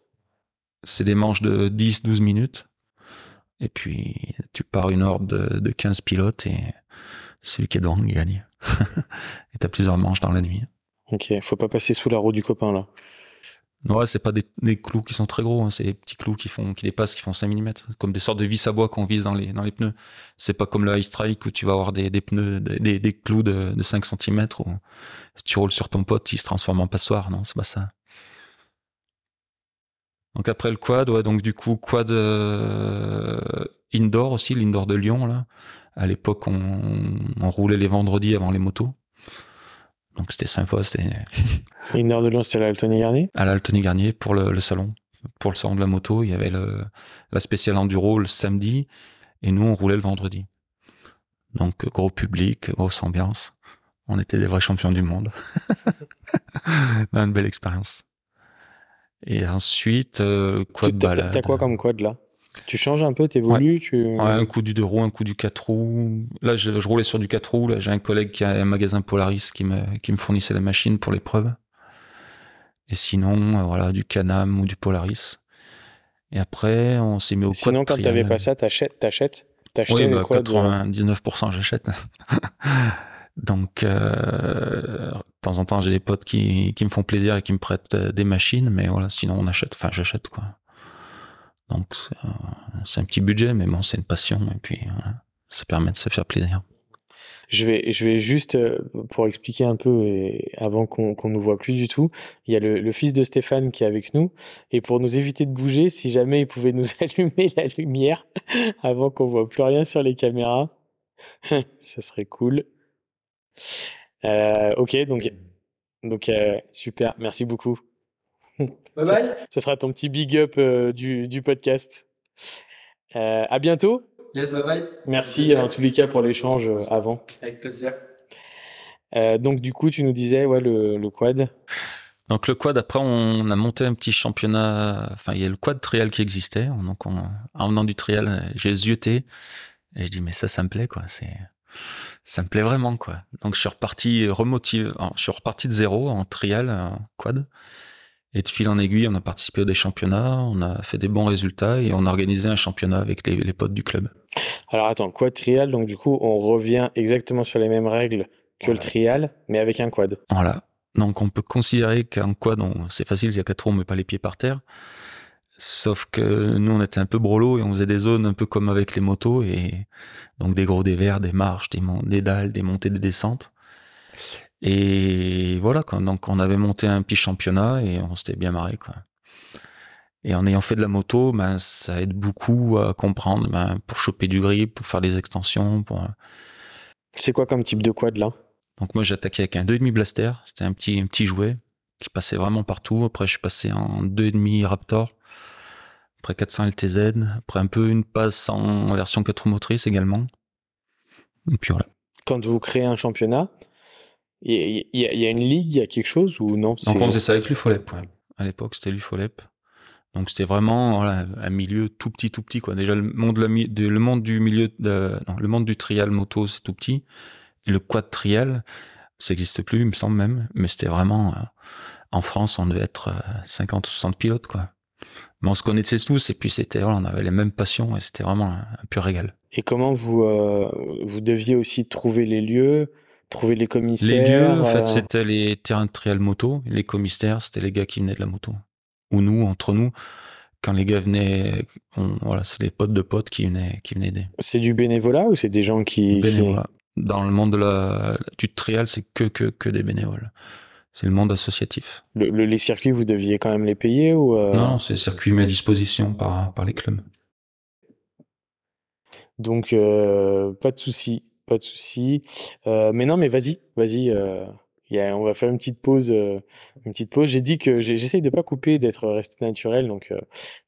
c'est des manches de 10-12 minutes. Et puis, tu pars une horde de, de 15 pilotes et celui qui est devant gagne. et t'as plusieurs manches dans la nuit. Ok, faut pas passer sous la roue du copain là. Ouais, c'est pas des, clous qui sont très gros, hein, c'est des petits clous qui font, qui dépassent, qui font 5 mm, comme des sortes de vis à bois qu'on vise dans les, dans les pneus. C'est pas comme le High Strike où tu vas avoir des, des pneus, des, des clous de, de 5 cm où tu roules sur ton pote, il se transforme en passoire. Non, c'est pas ça. Donc après le quad, ouais, donc du coup, quad euh, indoor aussi, l'indoor de Lyon, là. À l'époque, on, on roulait les vendredis avant les motos. Donc c'était sympa, c'était Une heure de Lyon, c'était la Tony Garnier? à la Tony Garnier pour le, le salon. Pour le salon de la moto, il y avait le, la spéciale enduro le samedi et nous on roulait le vendredi. Donc gros public, grosse ambiance. On était des vrais champions du monde. une belle expérience. Et ensuite, euh, quad balade. T'as quoi comme quad là? Tu changes un peu, t'évolues, tu... Ouais, un coup du deux roues, un coup du quatre roues. Là, je, je roulais sur du quatre roues. Là, j'ai un collègue qui a un magasin Polaris qui me, qui me fournissait la machine pour l'épreuve. Et sinon, euh, voilà, du Canam ou du Polaris. Et après, on s'est mis au Sinon, quad quand t'avais pas ça, t'achètes, t'achètes, t'achetais Oui, bah, quad. euh, 99% j'achète. Donc, euh, de temps en temps, j'ai des potes qui, qui me font plaisir et qui me prêtent des machines, mais voilà, sinon on achète, enfin j'achète quoi. Donc, c'est un petit budget, mais bon, c'est une passion et puis ça permet de se faire plaisir. Je vais, je vais juste, euh, pour expliquer un peu, avant qu'on qu'on nous voit plus du tout, il y a le, fils de Stéphane qui est avec nous. Et pour nous éviter de bouger, si jamais il pouvait nous allumer la lumière avant qu'on voit plus rien sur les caméras, ça serait cool. Euh, ok, donc, donc euh, super, merci beaucoup. Bye Ça, bye. ça sera ton petit big up euh, du, du podcast. Euh, à bientôt. Yes, bye bye. Merci en tous les cas pour l'échange euh, avant. Avec plaisir. Euh, donc du coup, tu nous disais ouais le, le quad. Donc le quad, après, on a monté un petit championnat. Enfin, il y a le quad trial qui existait. Donc, on, en venant du trial, j'ai zioté et je dis mais ça, ça me plaît quoi. C'est, ça me plaît vraiment quoi. Donc je suis reparti remotivé. Je suis reparti de zéro en trial, en quad. Et de fil en aiguille, on a participé à des championnats, on a fait des bons résultats et on a organisé un championnat avec les, les potes du club. Alors attends, quad trial, donc du coup, on revient exactement sur les mêmes règles que le trial, mais avec un quad. Voilà. Donc on peut considérer qu'un quad, c'est facile, il y a quatre roues, on met pas les pieds par terre. Sauf que nous, on était un peu brolo et on faisait des zones un peu comme avec les motos et donc des gros dévers, des marches, des, des dalles, des montées, des descentes. Et voilà, quoi. Donc on avait monté un petit championnat et on s'était bien marré, quoi. Et en ayant fait de la moto, ben, ça aide beaucoup à comprendre, ben, pour choper du grip, pour faire des extensions, pour. Euh. C'est quoi comme type de quad là? Donc moi j'attaquais avec un 2,5 Blaster, c'était un petit, un petit jouet qui passait vraiment partout. Après je suis passé en 2,5 Raptor, après 400 LTZ, après un peu une passe en version 4 motrices également. Et puis voilà. Quand vous créez un championnat, il y, a une ligue, il y a quelque chose ou non Donc on faisait ça avec l'UFOLEP. Ouais. À l'époque c'était l'UFOLEP. Donc c'était vraiment voilà, un milieu tout petit, tout petit quoi. Déjà le monde, le, le monde du milieu, de, non, le monde du trial moto c'est tout petit. Et le quad trial, ça n'existe plus, il me semble même. Mais c'était vraiment euh, en France, on devait être 50 ou 60 pilotes quoi. Mais on se connaissait tous et puis c'était voilà, on avait les mêmes passions et c'était vraiment un, pur régal. Et comment vous euh, vous deviez aussi trouver les lieux, trouver les commissaires Les lieux, en fait, euh, c'était les terrains de trial moto. Les commissaires, c'était les gars qui venaient de la moto ou nous, entre nous, quand les gars venaient, voilà, c'est les potes de potes qui venaient, qui venaient aider. C'est du bénévolat ou c'est des gens qui. Bénévolat. Dans le monde de la, du trial, c'est que, que, que des bénévoles. C'est le monde associatif. les circuits, vous deviez quand même les payer ou euh? Non, c'est circuits mis à disposition par, par les clubs. Donc, euh, pas de souci, pas de souci. Euh, mais non, mais vas-y, vas-y on va faire une petite pause. Euh, une petite pause. J'ai dit que j'essaye de pas couper, d'être resté naturel. Donc, euh,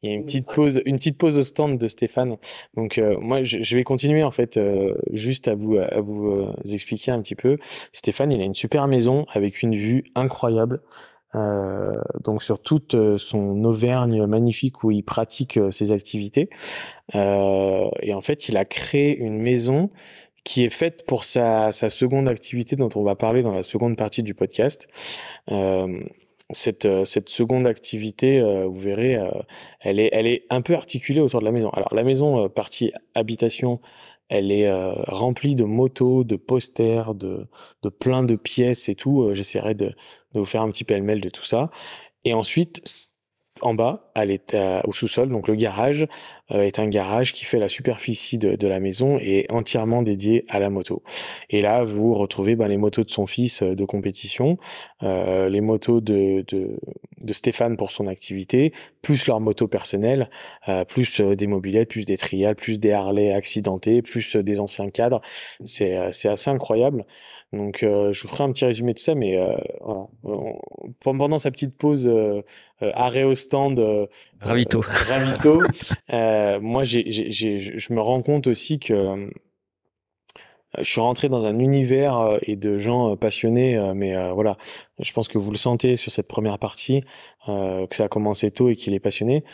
il y a une petite pause, une petite pause au stand de Stéphane. Donc, euh, moi, je, vais continuer en fait, juste à vous, à vous expliquer un petit peu. Stéphane, il a une super maison avec une vue incroyable. donc sur toute son Auvergne magnifique où il pratique ses activités. et en fait, il a créé une maison qui est faite pour sa, seconde activité dont on va parler dans la seconde partie du podcast. Euh, cette, euh, cette, seconde activité, euh, vous verrez, elle, est, un peu articulée autour de la maison. Alors la maison, partie habitation, elle est remplie de motos, de posters, de, de plein de pièces et tout. J'essaierai de, de vous faire un petit pêle-mêle de tout ça. Et ensuite, en bas, au sous-sol, donc le garage euh, est un garage qui fait la superficie de, la maison et entièrement dédié à la moto. Et là, vous retrouvez ben, les motos de son fils euh, de compétition, euh, les motos de, de, Stéphane pour son activité, plus leurs motos personnelles, plus des mobilettes, plus des trials, plus des Harley accidentés, plus des anciens cadres. C'est assez incroyable. Donc, je vous ferai un petit résumé de tout ça, mais voilà. pendant sa petite pause arrêt au stand, ravito, ravito moi, je me rends compte aussi que je suis rentré dans un univers et de gens passionnés, mais voilà, je pense que vous le sentez sur cette première partie, que ça a commencé tôt et qu'il est passionné.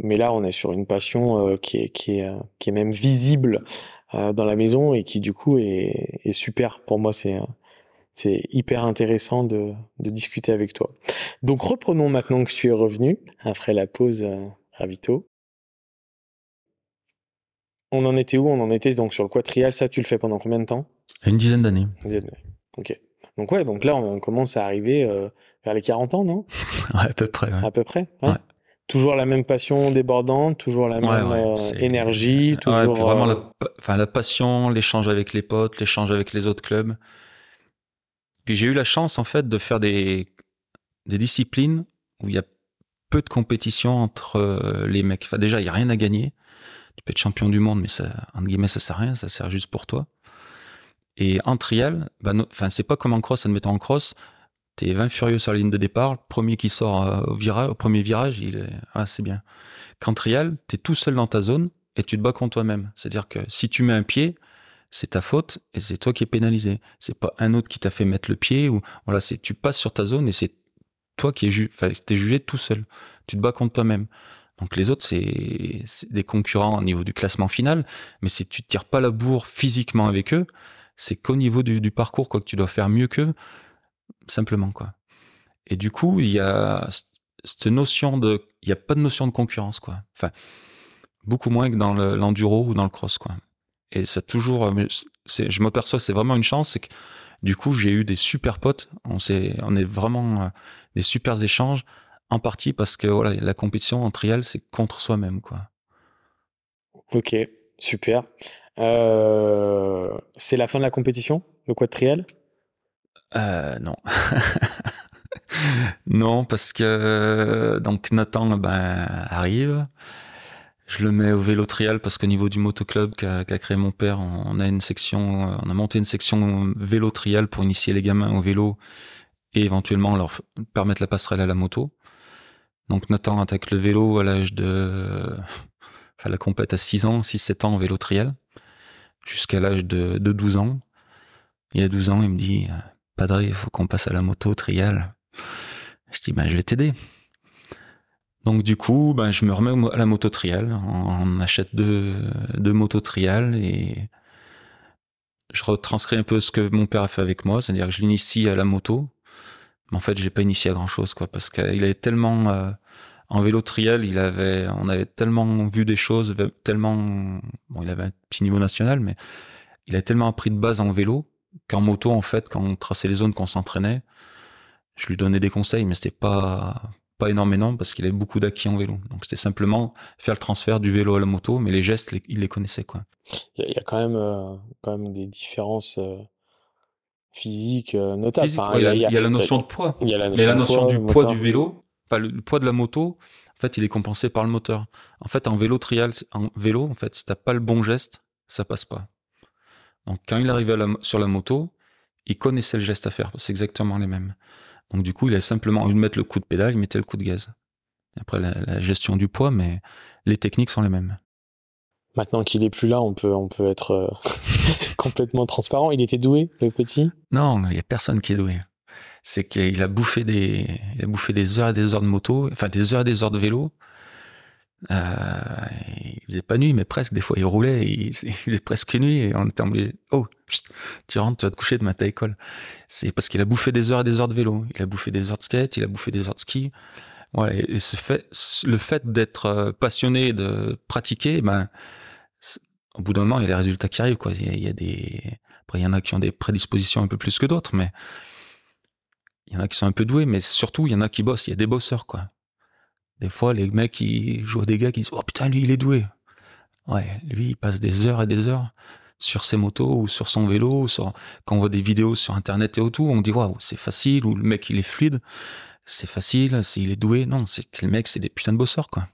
mais là, on est sur une passion qui est, qui est, qui est même visible dans la maison et qui du coup est, est super. Pour moi, c'est c'est hyper intéressant de, de, discuter avec toi. Donc reprenons maintenant que tu es revenu après la pause ravito. On en était où? On en était donc sur le quatrial. Ça, tu le fais pendant combien de temps? Une dizaine d'années. Ok. Donc ouais, donc là, on commence à arriver euh, vers les 40 ans, non? Ouais, à peu près. À peu près. ouais. Toujours la même passion débordante, toujours la même euh, énergie, toujours. vraiment la, enfin, la passion, l'échange avec les potes, l'échange avec les autres clubs. Puis j'ai eu la chance en fait de faire des des disciplines où il y a peu de compétition entre euh, les mecs. Enfin déjà, il y a rien à gagner tu peux être champion du monde, mais ça, entre guillemets, ça sert à rien, ça sert juste pour toi. Et en trial, bah, enfin, c'est pas comme en cross, admettons en cross, t'es 20 furieux sur la ligne de départ, le premier qui sort euh, au, virage, au premier virage, il est, ah, c'est bien. Qu'en trial, t'es tout seul dans ta zone et tu te bats contre toi-même. C'est-à-dire que si tu mets un pied, c'est ta faute et c'est toi qui es pénalisé. C'est pas un autre qui t'a fait mettre le pied ou, voilà, c'est, tu passes sur ta zone et c'est toi qui es jugé, enfin, t'es jugé tout seul. Tu te bats contre toi-même. Donc les autres, c'est des concurrents au niveau du classement final, mais si tu tires pas la bourre physiquement avec eux, c'est qu'au niveau du, parcours quoi que tu dois faire mieux qu'eux, simplement quoi. Et du coup, il y a cette notion de, il y a pas de notion de concurrence quoi. Enfin, beaucoup moins que dans l'enduro ou dans le cross quoi. Et ça toujours, je m'aperçois, c'est vraiment une chance, c'est que Du coup, j'ai eu des super potes. On s'est, on est vraiment euh, des super échanges. En partie parce que voilà, la compétition en trial, c'est contre soi-même, quoi. Ok, super. Euh, c'est la fin de la compétition, le quad trial euh, Non. non, parce que donc Nathan ben, arrive. Je le mets au vélo trial parce qu'au niveau du motoclub qu'a créé mon père, on a une section, on a monté une section vélo trial pour initier les gamins au vélo et éventuellement leur permettre la passerelle à la moto. Donc Nathan attaque le vélo à l'âge de, enfin la compète à 6 ans, 6-7 ans en vélo trial, jusqu'à l'âge de, de 12 ans. Il y a 12 ans, il me dit, Padre, il faut qu'on passe à la moto trial. Je dis, ben, je vais t'aider. Donc du coup, ben, je me remets à la moto trial, on achète deux, motos trial et je retranscris un peu ce que mon père a fait avec moi, c'est-à-dire que je l'initie à la moto. Mais en fait, je l'ai pas initié à grand chose, quoi, parce qu'il avait tellement euh, en vélo trial, il avait, on avait tellement vu des choses, tellement, il avait un petit niveau national, mais il a tellement appris de base en vélo qu'en moto, en fait, quand on traçait les zones, qu'on s'entraînait, je lui donnais des conseils, mais c'était pas pas énormément parce qu'il avait beaucoup d'acquis en vélo. Donc c'était simplement faire le transfert du vélo à la moto, mais les gestes, il les connaissait quoi. Il y, a quand même euh, quand même des différences euh, physiques euh, notables. il, y a, la notion de poids. Il y a la notion, mais la notion du poids du vélo, enfin le, poids de la moto, en fait, il est compensé par le moteur. En fait, en vélo trial, en vélo, en fait, si t'as pas le bon geste, ça passe pas. Donc quand il arrivait sur la moto, il connaissait le geste à faire. C'est exactement les mêmes. Donc du coup, il a simplement, au lieu de mettre le coup de pédale, il mettait le coup de gaz. Après, la, gestion du poids, mais les techniques sont les mêmes. Maintenant qu'il est plus là, on peut, on peut être euh, complètement transparent. Il était doué, le petit? Non, il n'y a personne qui est doué. C'est qu'il a bouffé des, il a bouffé des heures et des heures de moto, enfin des heures et des heures de vélo. Euh, il faisait pas nuit, mais presque. Des fois, il roulait, il, il est presque nuit et on était en oh, tu rentres, tu vas te coucher de ma à école. C'est parce qu'il a bouffé des heures et des heures de vélo. Il a bouffé des heures de skate, il a bouffé des heures de ski. Et ce fait, le fait d'être euh, passionné, de pratiquer, ben, au bout d'un moment, il y a les résultats qui arrivent, quoi. Il y a, des, après, il y en a qui ont des prédispositions un peu plus que d'autres, mais il y en a qui sont un peu doués, mais surtout, il y en a qui bossent. Il y a des bosseurs, quoi. Des fois, les mecs qui jouent à des gars qui disent, oh putain, lui, il est doué. Ouais, lui, il passe des heures et des heures sur ses motos ou sur son vélo. Sur... Quand on voit des vidéos sur Internet et autour, on dit, waouh, c'est facile, ou le mec, il est fluide. C'est facile, s'il est doué. Non, c'est que les mecs, c'est des putains de bosseurs, quoi.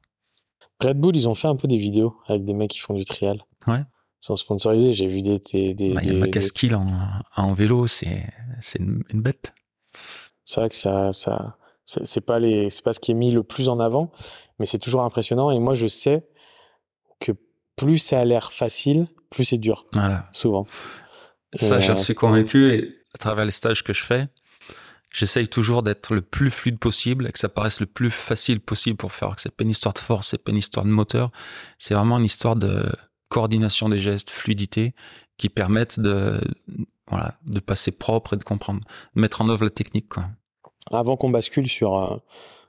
Red Bull, ils ont fait un peu des vidéos avec des mecs qui font du trial. Ouais. Ils sont sponsorisés. J'ai vu des. des, des, bah, y a des... en, en vélo, c'est une, une bête. C'est vrai que ça, ça, c'est pas les, c'est pas ce qui est mis le plus en avant, mais c'est toujours impressionnant. Et moi, je sais que plus ça a l'air facile, plus c'est dur. Voilà. Souvent. Ça, j'en suis convaincu. Et à travers les stages que je fais, j'essaye toujours d'être le plus fluide possible et que ça paraisse le plus facile possible pour faire que c'est pas une histoire de force, c'est pas une histoire de moteur. C'est vraiment une histoire de coordination des gestes, fluidité, qui permettent de, voilà, de passer propre et de comprendre, de mettre en œuvre la technique, quoi. Avant qu'on bascule sur, euh,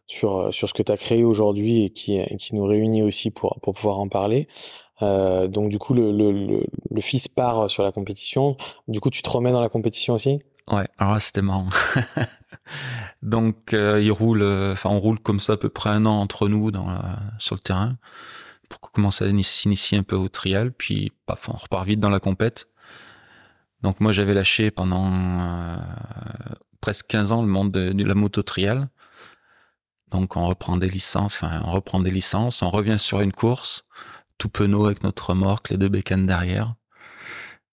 sur, euh, sur ce que tu as créé aujourd'hui et qui, qui nous réunit aussi pour, pour pouvoir en parler, euh, donc du coup, le, le, le, fils part sur la compétition. Du coup, tu te remets dans la compétition aussi? Ouais, alors là, c'était marrant. donc, il roule, enfin, on roule comme ça à peu près un an entre nous sur le terrain pour commencer à s'initier un peu au trial, puis on repart vite dans la compète. Donc moi, j'avais lâché pendant presque 15 ans le monde de, la moto trial. Donc on reprend des licences, enfin on reprend des licences, on revient sur une course, tout penaud avec notre remorque, les deux bécanes derrière.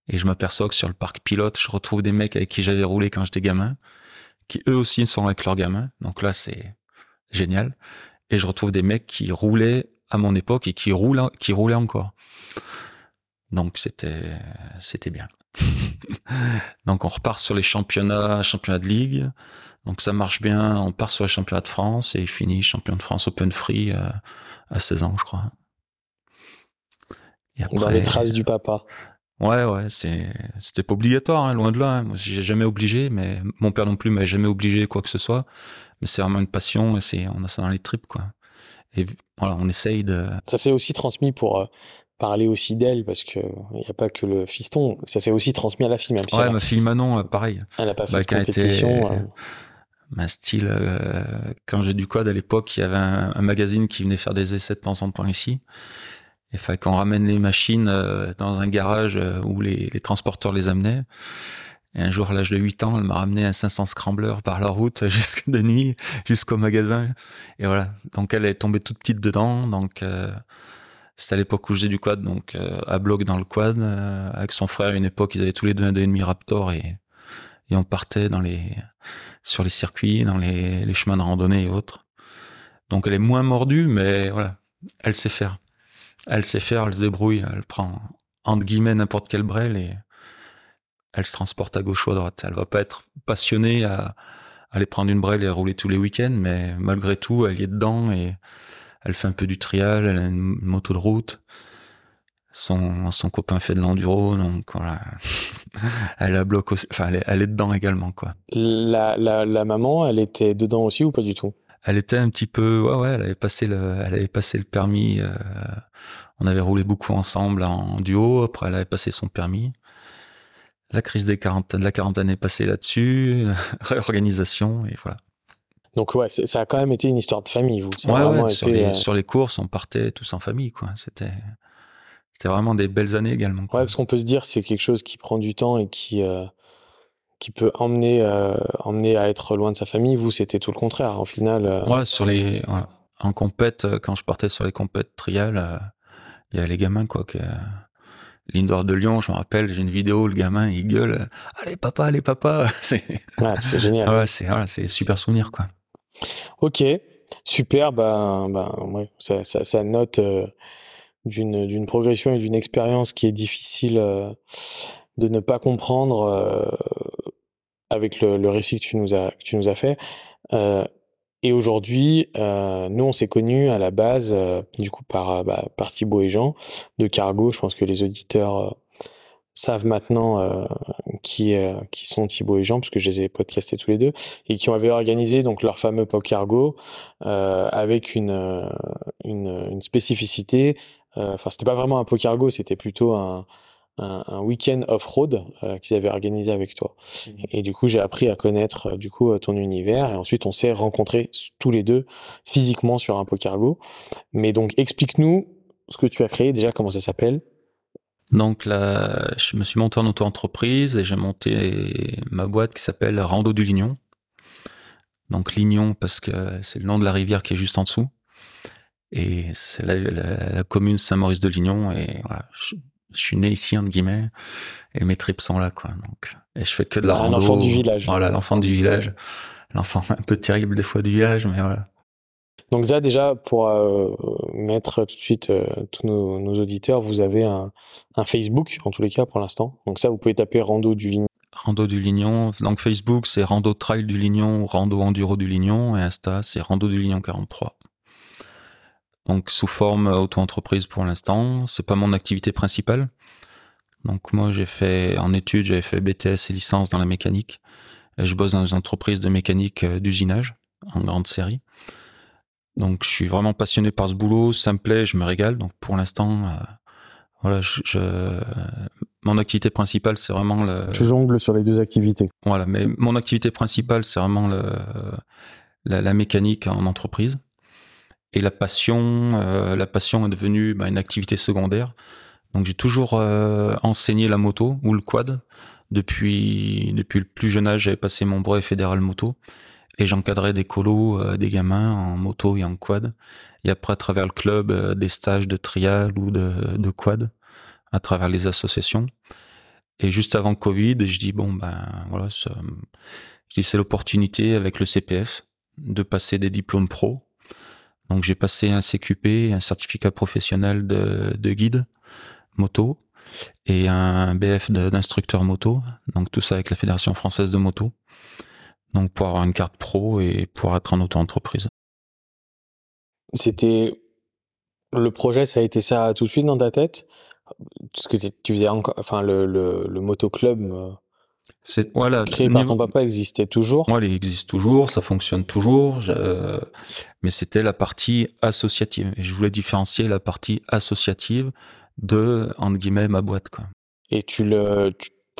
Et je m'aperçois que sur le parc pilote, je retrouve des mecs avec qui j'avais roulé quand j'étais gamin, qui eux aussi sont avec leurs gamins. Donc là, c'est génial. Et je retrouve des mecs qui roulaient à mon époque et qui roulent, qui roulaient encore. Donc c'était, c'était bien. Donc on repart sur les championnats, championnats de ligue. Donc ça marche bien, on part sur les championnats de France et finit champion de France Open Free euh, à, 16 ans, je crois. Et après, Dans les traces du papa. Ouais, ouais, c'est, c'était pas obligatoire, hein, loin de là. Hein. Moi, j'ai jamais obligé, mais mon père non plus m'a jamais obligé quoi que ce soit. Mais c'est vraiment une passion et c'est, on a ça dans les tripes, quoi. Et voilà, on essaye de. Ça s'est aussi transmis pour, euh, parler aussi d'elle parce que il n'y a pas que le fiston, ça s'est aussi transmis à la fille. Même si ouais, elle, ma fille Manon, euh, pareil. elle a pas fait Bah, de compétition. euh. Ma style, euh, quand j'ai du quad à l'époque, il y avait un, un magazine qui venait faire des essais de temps en temps ici. Il fallait qu'on ramène les machines euh, dans un garage où les, les transporteurs les amenaient. Et un jour, à l'âge de 8 ans, elle m'a ramené un 500 Scrambler par la route jusque de nuit, jusqu'au magasin. Et voilà. Donc, elle est tombée toute petite dedans. Donc, euh, c'était à l'époque où j'ai du quad, donc euh, à bloc dans le quad. euh, avec son frère, à une époque, ils avaient tous les deux un 2,5 Raptor et, on partait sur les circuits, dans les, chemins de randonnée et autres. Donc, elle est moins mordue, mais voilà. Elle sait faire. Elle sait faire, elle se débrouille, elle prend entre guillemets n'importe quel brel et elle se transporte à gauche ou à droite. Elle va pas être passionnée à, aller prendre une brelle et rouler tous les week-ends, mais malgré tout, elle y est dedans et elle fait un peu du trial, elle a une moto de route. Son, son copain fait de l'enduro, donc voilà. elle a bloc aussi, enfin, elle est, elle est dedans également, quoi. La, la, la maman, elle était dedans aussi ou pas du tout? Elle était un petit peu, ouais, ouais, elle avait passé le, elle avait passé le permis. euh, on avait roulé beaucoup ensemble en duo. Après, elle avait passé son permis. La crise des quarantaines, la quarantaine est passée là-dessus. Réorganisation et voilà. Donc ouais, ça a quand même été une histoire de famille, vous. Ça Ouais, ouais, sur, été, les, euh, sur les courses, on partait tous en famille, quoi. C'était, c'était vraiment des belles années également. Quoi. Ouais, parce qu'on peut se dire c'est quelque chose qui prend du temps et qui euh, qui peut emmener euh, emmener à être loin de sa famille. Vous, c'était tout le contraire. Au final, Ouais, sur les, en compète, quand je partais sur les compètes trial, il y a les gamins, quoi, que, L'Indoor de Lyon, je me rappelle, j'ai une vidéo, le gamin, il gueule, allez papa, allez papa. C'est, ouais, génial. ouais, c'est, voilà, c'est super souvenir, quoi. Ok, super. Ben, ben ouais, ça, note euh, d'une progression et d'une expérience qui est difficile euh, de ne pas comprendre euh, avec le, récit que tu nous as que tu nous as fait. Et aujourd'hui, nous, on s'est connus à la base, du coup, par, bah, par Thibaut et Jean de Cargo. Je pense que les auditeurs savent maintenant euh, qui, euh, qui sont Thibaut et Jean, parce que je les ai podcastés tous les deux, et qui avaient organisé donc leur fameux Pop Cargo euh, avec une, une, une spécificité. Enfin, c'était pas vraiment un Pop Cargo, c'était plutôt un, un, un week-end off-road qu'ils avaient organisé avec toi. Et du coup, j'ai appris à connaître du coup ton univers et ensuite on s'est rencontrés tous les deux physiquement sur un Pocargo. Mais donc explique-nous ce que tu as créé déjà, comment ça s'appelle. Donc là, je me suis monté en auto-entreprise et j'ai monté ma boîte qui s'appelle Rando du Lignon. Donc Lignon parce que c'est le nom de la rivière qui est juste en dessous. Et c'est la, la- la commune Saint-Maurice de Lignon. Et voilà, je, je suis né ici, entre guillemets, et mes tripes sont là, quoi. Donc, et je fais que de la Un rando. enfant du village. Voilà, l'enfant du village. L'enfant un peu terrible des fois du village, mais voilà. Donc ça déjà pour euh, mettre tout de suite euh, tous nos, auditeurs, vous avez un, Facebook en tous les cas pour l'instant. Donc ça, vous pouvez taper Rando du Lignon. Rando du Lignon. Donc Facebook, c'est Rando Trail du Lignon ou Rando Enduro du Lignon. Et Insta, c'est Rando du Lignon 43. Donc sous forme auto-entreprise pour l'instant. C'est pas mon activité principale. Donc moi, j'ai fait, en études, j'avais fait BTS et licence dans la mécanique. Je bosse dans une entreprise de mécanique euh, d'usinage en grande série. Donc je suis vraiment passionné par ce boulot, ça me plaît, je me régale. Donc pour l'instant, euh, voilà, je, je- mon activité principale, c'est vraiment le, Je jongle sur les deux activités. voilà, mais mon activité principale, c'est vraiment le, la, la mécanique en entreprise. Et la passion, euh, la passion est devenue bah, une activité secondaire. Donc j'ai toujours euh, enseigné la moto ou le quad. Depuis, depuis le plus jeune âge, j'avais passé mon brevet fédéral moto. Et j'encadrais des colos, euh, des gamins en moto et en quad. Et après, à travers le club, euh, des stages de trial ou de, quad, à travers les associations. Et juste avant Covid, je dis bon ben voilà, c'est l'opportunité avec le CPF de passer des diplômes pro. Donc j'ai passé un CQP, un certificat professionnel de, de guide moto et un BF d'instructeur moto. Donc tout ça avec la Fédération française de moto. Donc pour avoir une carte pro et pouvoir être en auto-entreprise. C'était le projet, ça a été ça tout de suite dans ta tête? Ce que tu faisais encore, enfin le le, le motoclub euh, C'est voilà. créé par niveau- ton papa existait toujours. Moi, il existe toujours, ça fonctionne toujours, euh, mais c'était la partie associative. Et je voulais différencier la partie associative de, entre guillemets, ma boîte. Quoi. Et tu le,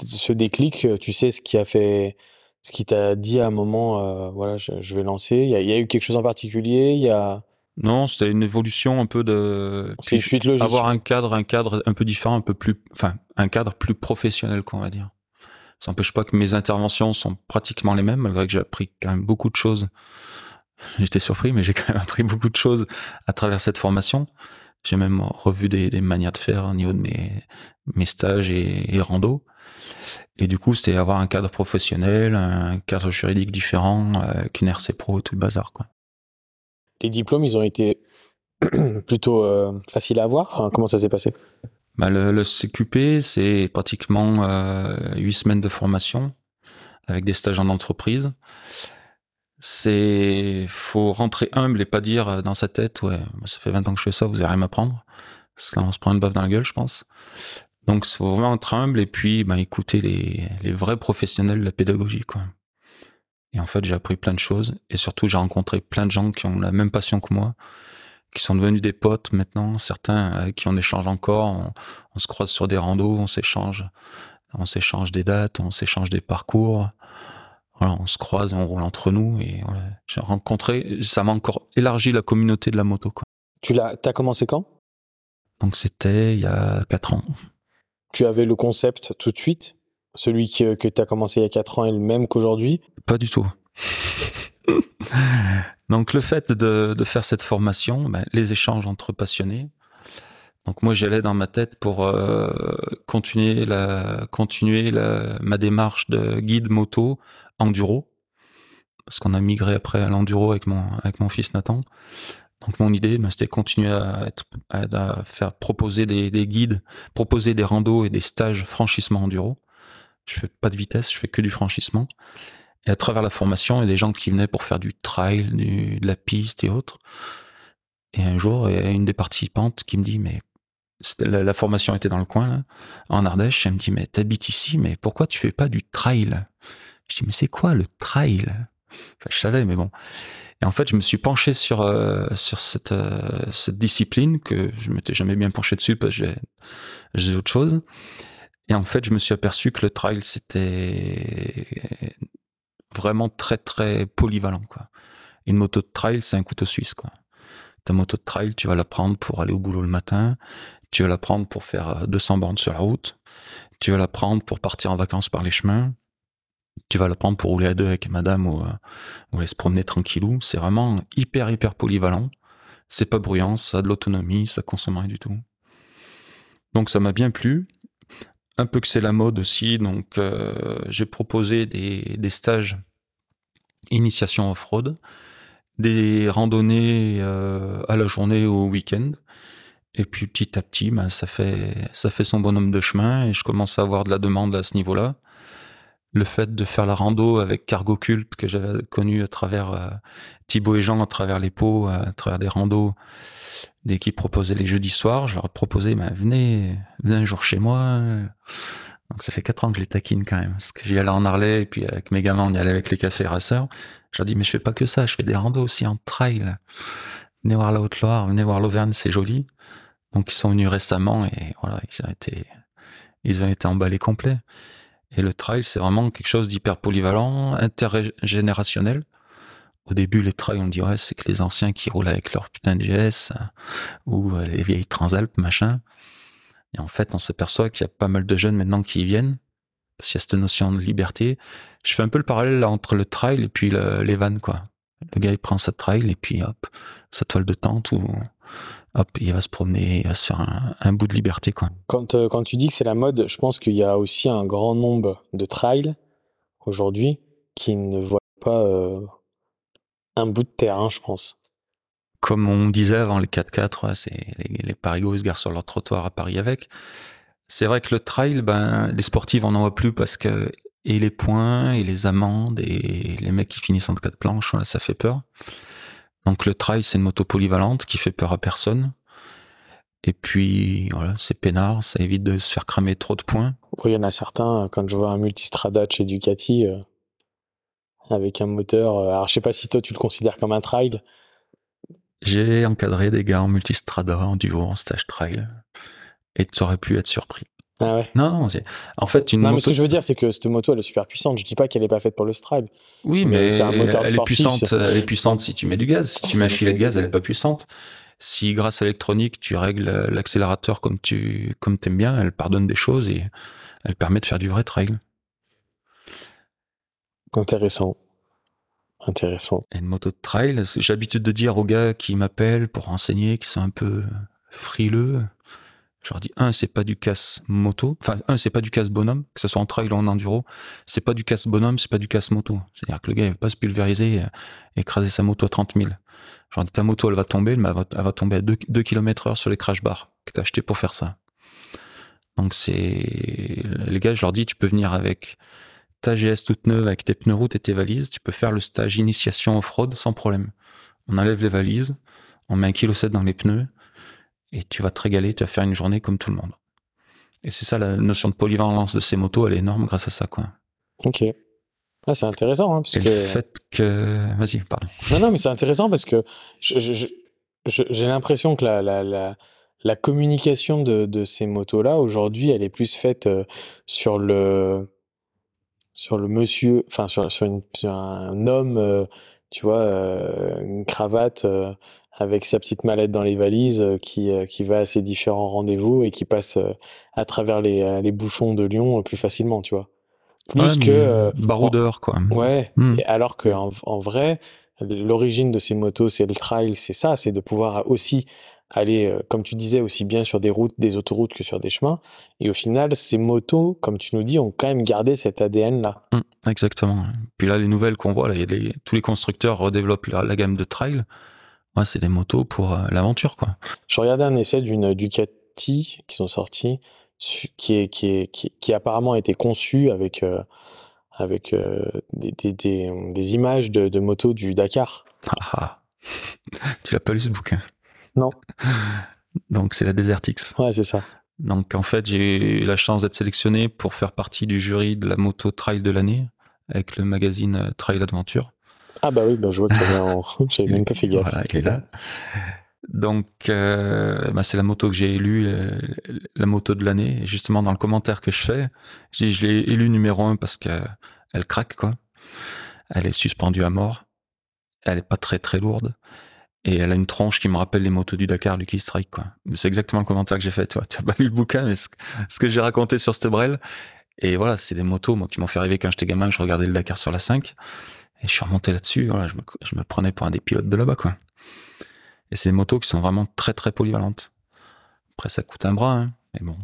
ce déclic, tu sais ce qui a fait, ce qui t'a dit à un moment, euh, voilà, je, vais lancer. Il y, a, eu quelque chose en particulier? Il y a non, c'était une évolution un peu de. C'est une suite logique. Avoir un cadre, un cadre un peu différent, un peu plus, enfin, un cadre plus professionnel, qu'on va dire. Ça n'empêche pas que mes interventions sont pratiquement les mêmes, malgré que j'ai appris quand même beaucoup de choses. J'étais surpris, mais j'ai quand même appris beaucoup de choses à travers cette formation. J'ai même revu des, des, manières de faire au niveau de mes, mes stages et, et rando. Et du coup, c'était avoir un cadre professionnel, un cadre juridique différent, euh, qu'une RC Pro et tout le bazar. Quoi. Les diplômes, ils ont été plutôt euh, faciles à avoir? comment ça s'est passé? Bah, le, le, CQP, c'est pratiquement euh, huit semaines de formation avec des stages en entreprise c'est faut rentrer humble et pas dire euh, dans sa tête ouais ça fait 20 ans que je fais ça vous allez rien m'apprendre. Parce que là on se prend une baffe dans la gueule je pense. Donc faut vraiment être humble et puis ben, écouter les, les vrais professionnels de la pédagogie quoi. Et en fait j'ai appris plein de choses. Et surtout j'ai rencontré plein de gens qui ont la même passion que moi qui sont devenus des potes maintenant certains avec qui on échange encore. On, on se croise sur des randos on s'échange on s'échange des dates on s'échange des parcours on se croise, on roule entre nous et voilà. J'ai rencontré, ça m'a encore élargi la communauté de la moto. Quoi. Tu l'as, t'as commencé quand? Donc c'était il y a 4 ans. Tu avais le concept tout de suite? Celui que, que tu as commencé il y a 4 ans est le même qu'aujourd'hui? Pas du tout. Donc le fait de, de faire cette formation, ben, les échanges entre passionnés, donc moi j'allais dans ma tête pour euh, continuer la continuer la, ma démarche de guide moto enduro parce qu'on a migré après à l'enduro avec mon avec mon fils Nathan. Donc mon idée ben, c'était continuer à, être, à, faire proposer des, des, guides, proposer des randos et des stages franchissement enduro. Je fais pas de vitesse, je fais que du franchissement. Et à travers la formation, il y a des gens qui venaient pour faire du trail, de la piste et autres. Et un jour, il y a une des participantes qui me dit mais la, formation était dans le coin, en Ardèche. Elle me dit, mais t'habites ici, mais pourquoi tu fais pas du trail? Je dis, mais c'est quoi le trail? Je savais, mais bon. Et en fait, je me suis penché sur euh, sur cette euh, cette discipline que je m'étais jamais bien penché dessus parce que j'ai autre chose. Et en fait, je me suis aperçu que le trail c'était vraiment très très polyvalent quoi. Une moto de trail, c'est un couteau suisse quoi. Ta moto de trail, tu vas la prendre pour aller au boulot le matin, tu vas la prendre pour faire 200 euh, bornes sur la route. Tu vas la prendre pour partir en vacances par les chemins. Tu vas la prendre pour rouler à deux avec madame ou, euh, ou aller se promener tranquillou. C'est vraiment hyper, hyper polyvalent. C'est pas bruyant, ça a de l'autonomie, ça consomme rien du tout. Donc ça m'a bien plu. Un peu que c'est la mode aussi, donc euh, j'ai proposé des, stages initiation off-road, des randonnées à la journée ou au week-end. Et puis petit à petit, ben, ça fait ça fait son bonhomme de chemin et je commence à avoir de la demande à ce niveau-là. Le fait de faire la rando avec Cargo Cult que j'avais connu à travers euh, Thibaut et Jean, à travers les pots, à travers des randos, dès qu'ils proposaient les jeudis soirs, je leur ai proposé, ben, venez, venez un jour chez moi. Donc ça fait quatre ans que je les taquine quand même, parce que j'y allais en Harley et puis avec mes gamins on y allait avec les cafés rasseurs. Je leur dis mais je fais pas que ça, je fais des randos aussi en trail. Venez voir la Haute-Loire, venez voir l'Auvergne, c'est joli. Donc ils sont venus récemment et voilà, ils ont été, ils ont été emballés complets. Et le trail, c'est vraiment quelque chose d'hyper polyvalent, intergénérationnel. Au début, les trails, on dit ouais, c'est que les anciens qui roulent avec leur putain de GS euh, ou euh, les vieilles Transalpes, machin. Et en fait, on s'aperçoit qu'il y a pas mal de jeunes maintenant qui y viennent parce qu'il y a cette notion de liberté. Je fais un peu le parallèle entre le trail et puis le, les vannes, quoi. Le gars, il prend sa trail et puis hop, sa toile de tente ou hop, il va se promener, il va se faire un, un bout de liberté. Quoi. Quand, euh, quand tu dis que c'est la mode, je pense qu'il y a aussi un grand nombre de trails aujourd'hui qui ne voient pas euh, un bout de terrain, je pense. Comme on disait avant, les 4x4, ouais, c'est les, les parigots, se garent sur leur trottoir à Paris avec. C'est vrai que le trail, ben, les sportifs en en voient plus parce que et les points et les amendes et les mecs qui finissent entre quatre planches, voilà, ça fait peur. Donc le trail, c'est une moto polyvalente qui fait peur à personne. Et puis, voilà, c'est peinard, ça évite de se faire cramer trop de points. Oui, il y en a certains, quand je vois un multistrada chez Ducati, euh, avec un moteur, euh, alors je sais pas si toi tu le considères comme un trail. J'ai encadré des gars en multistrada, en duo, en stage trail. et tu aurais pu être surpris. Ah ouais. Non, non, c'est- en fait, une Non, mais ce que je veux dire, c'est que cette moto, elle est super puissante. Je dis pas qu'elle est pas faite pour le stride. Oui, mais mais c'est un moteur elle est puissante. Elle est puissante si tu mets du gaz. Si tu mets un filet de gaz, elle est pas puissante. Si grâce à l'électronique, tu règles l'accélérateur comme tu comme t'aimes bien, elle pardonne des choses et elle permet de faire du vrai trail. Intéressant. Intéressant. Et une moto de trail, j'ai l'habitude de dire aux gars qui m'appellent pour renseigner, qui sont un peu frileux, je leur dis un, c'est pas du casse moto, enfin un, c'est pas du casse bonhomme, que ce soit en trail ou en enduro, c'est pas du casse bonhomme, c'est pas du casse moto. C'est-à-dire que le gars il va pas se pulvériser et écraser sa moto à 30 000. Genre ta moto elle va tomber, mais elle va, elle va tomber à 2, km heure sur les crash bars que t'as acheté pour faire ça. Donc c'est les gars, je leur dis tu peux venir avec ta GS toute neuve avec tes pneus route et tes valises, tu peux faire le stage initiation off-road sans problème. On enlève les valises, on met un kilo 7 dans les pneus et tu vas te régaler, tu vas faire une journée comme tout le monde. Et c'est ça la notion de polyvalence de ces motos, elle est énorme grâce à ça quoi. Ok. Ah, c'est intéressant, hein, parce Et que... le fait que vas-y, pardon. Non, non, mais c'est intéressant parce que j'ai l'impression que la, la, la, la communication de, de ces motos-là, aujourd'hui, elle est plus faite euh, sur le, sur le monsieur, enfin, sur, sur, une- sur un homme, euh, tu vois, euh, une cravate euh, avec sa petite mallette dans les valises euh, qui, qui va à ses différents rendez-vous et qui passe à travers les, les bouchons de Lyon plus facilement, tu vois. Plus Ouais, que. baroudeur quoi. Ouais, Hmm. et alors qu'en en vrai, l'origine de ces motos, c'est le trail, c'est ça, c'est de pouvoir aussi aller, euh, comme tu disais, aussi bien sur des routes, des autoroutes que sur des chemins. Et au final, ces motos, comme tu nous dis, ont quand même gardé cet ADN-là. Hum, exactement. Puis là, les nouvelles qu'on voit, là, il y a les- tous les constructeurs redéveloppent la, la gamme de trail. Ouais, c'est des motos pour euh, l'aventure, quoi. Je regardais un essai d'une Ducati qui sont sortis, qui, est, qui, est, qui, qui apparemment a été conçu avec, euh, avec euh, des, des, des, des images de, de motos du Dakar. Ah, ah. tu l'as pas lu ce bouquin? Non. Donc c'est la Desert X. Ouais, c'est ça. Donc en fait, j'ai eu la chance d'être sélectionné pour faire partie du jury de la moto trail de l'année avec le magazine euh, Trail Adventure. Ah bah oui, bah je vois que ça en... J'avais même pas fait gaffe. Voilà, il est là. Donc, euh, bah, c'est la moto que j'ai élue, euh, la moto de l'année. Et justement, dans le commentaire que je fais, je l'ai élue numéro un parce qu'elle craque, quoi. Elle est suspendue à mort. Elle est pas très très lourde. Et elle a une tronche qui me rappelle les motos du Dakar, Lucky Strike, quoi. C'est exactement le commentaire que j'ai fait. Tu as pas lu le bouquin, mais ce, que j'ai raconté sur cette brel. Et voilà, c'est des motos, moi, qui m'ont fait rêver quand j'étais gamin, que je regardais le Dakar sur la 5. Et je suis remonté là-dessus, voilà, je me, prenais pour un des pilotes de là-bas, quoi. Et c'est des motos qui sont vraiment très très polyvalentes. Après, ça coûte un bras, hein, mais bon.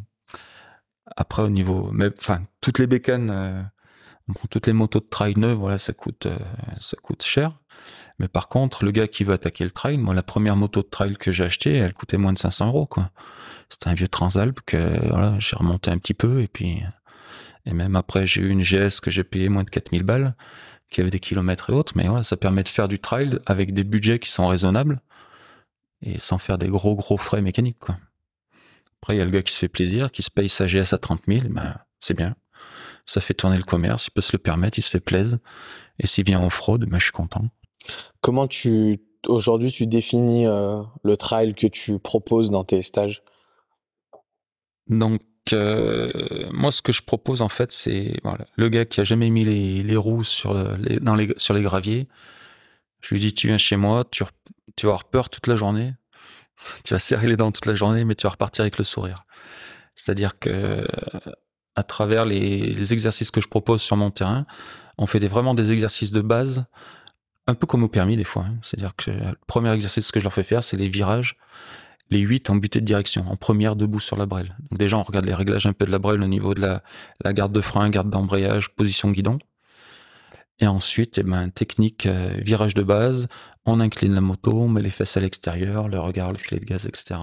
Après, au niveau, enfin, toutes les bécanes, euh, toutes les motos de trail neuves, voilà, ça coûte, euh, ça coûte cher. Mais par contre, le gars qui veut attaquer le trail, moi, la première moto de trail que j'ai achetée, elle coûtait moins de 500 euros, quoi. C'était un vieux Transalp que, voilà, j'ai remonté un petit peu et puis, et même après, j'ai eu une GS que j'ai payé moins de 4000 balles, qui avait des kilomètres et autres, mais voilà, ça permet de faire du trail avec des budgets qui sont raisonnables et sans faire des gros gros frais mécaniques, quoi. Après, il y a le gars qui se fait plaisir, qui se paye sa GS à 30 000, ben, c'est bien. Ça fait tourner le commerce, il peut se le permettre, il se fait plaisir. Et s'il vient en fraude, ben, je suis content. Comment tu aujourd'hui tu définis euh, le trail que tu proposes dans tes stages? Donc euh, moi ce que je propose en fait c'est voilà, le gars qui a jamais mis les, roues sur les, dans les sur les graviers. Je lui dis tu viens chez moi, tu, vas avoir peur toute la journée, tu vas serrer les dents toute la journée, mais tu vas repartir avec le sourire. C'est-à-dire que à travers les, exercices que je propose sur mon terrain, on fait vraiment des exercices de base un peu comme au permis des fois. Hein. C'est-à-dire que le premier exercice que je leur fais faire, c'est les virages, les 8 en butée de direction, en première debout sur la brêle. Donc déjà, on regarde les réglages un peu de la brêle au niveau de la, garde de frein, garde d'embrayage, position guidon. Et ensuite, eh ben, technique euh, virage de base, on incline la moto, on met les fesses à l'extérieur, le regard, le filet de gaz, etc.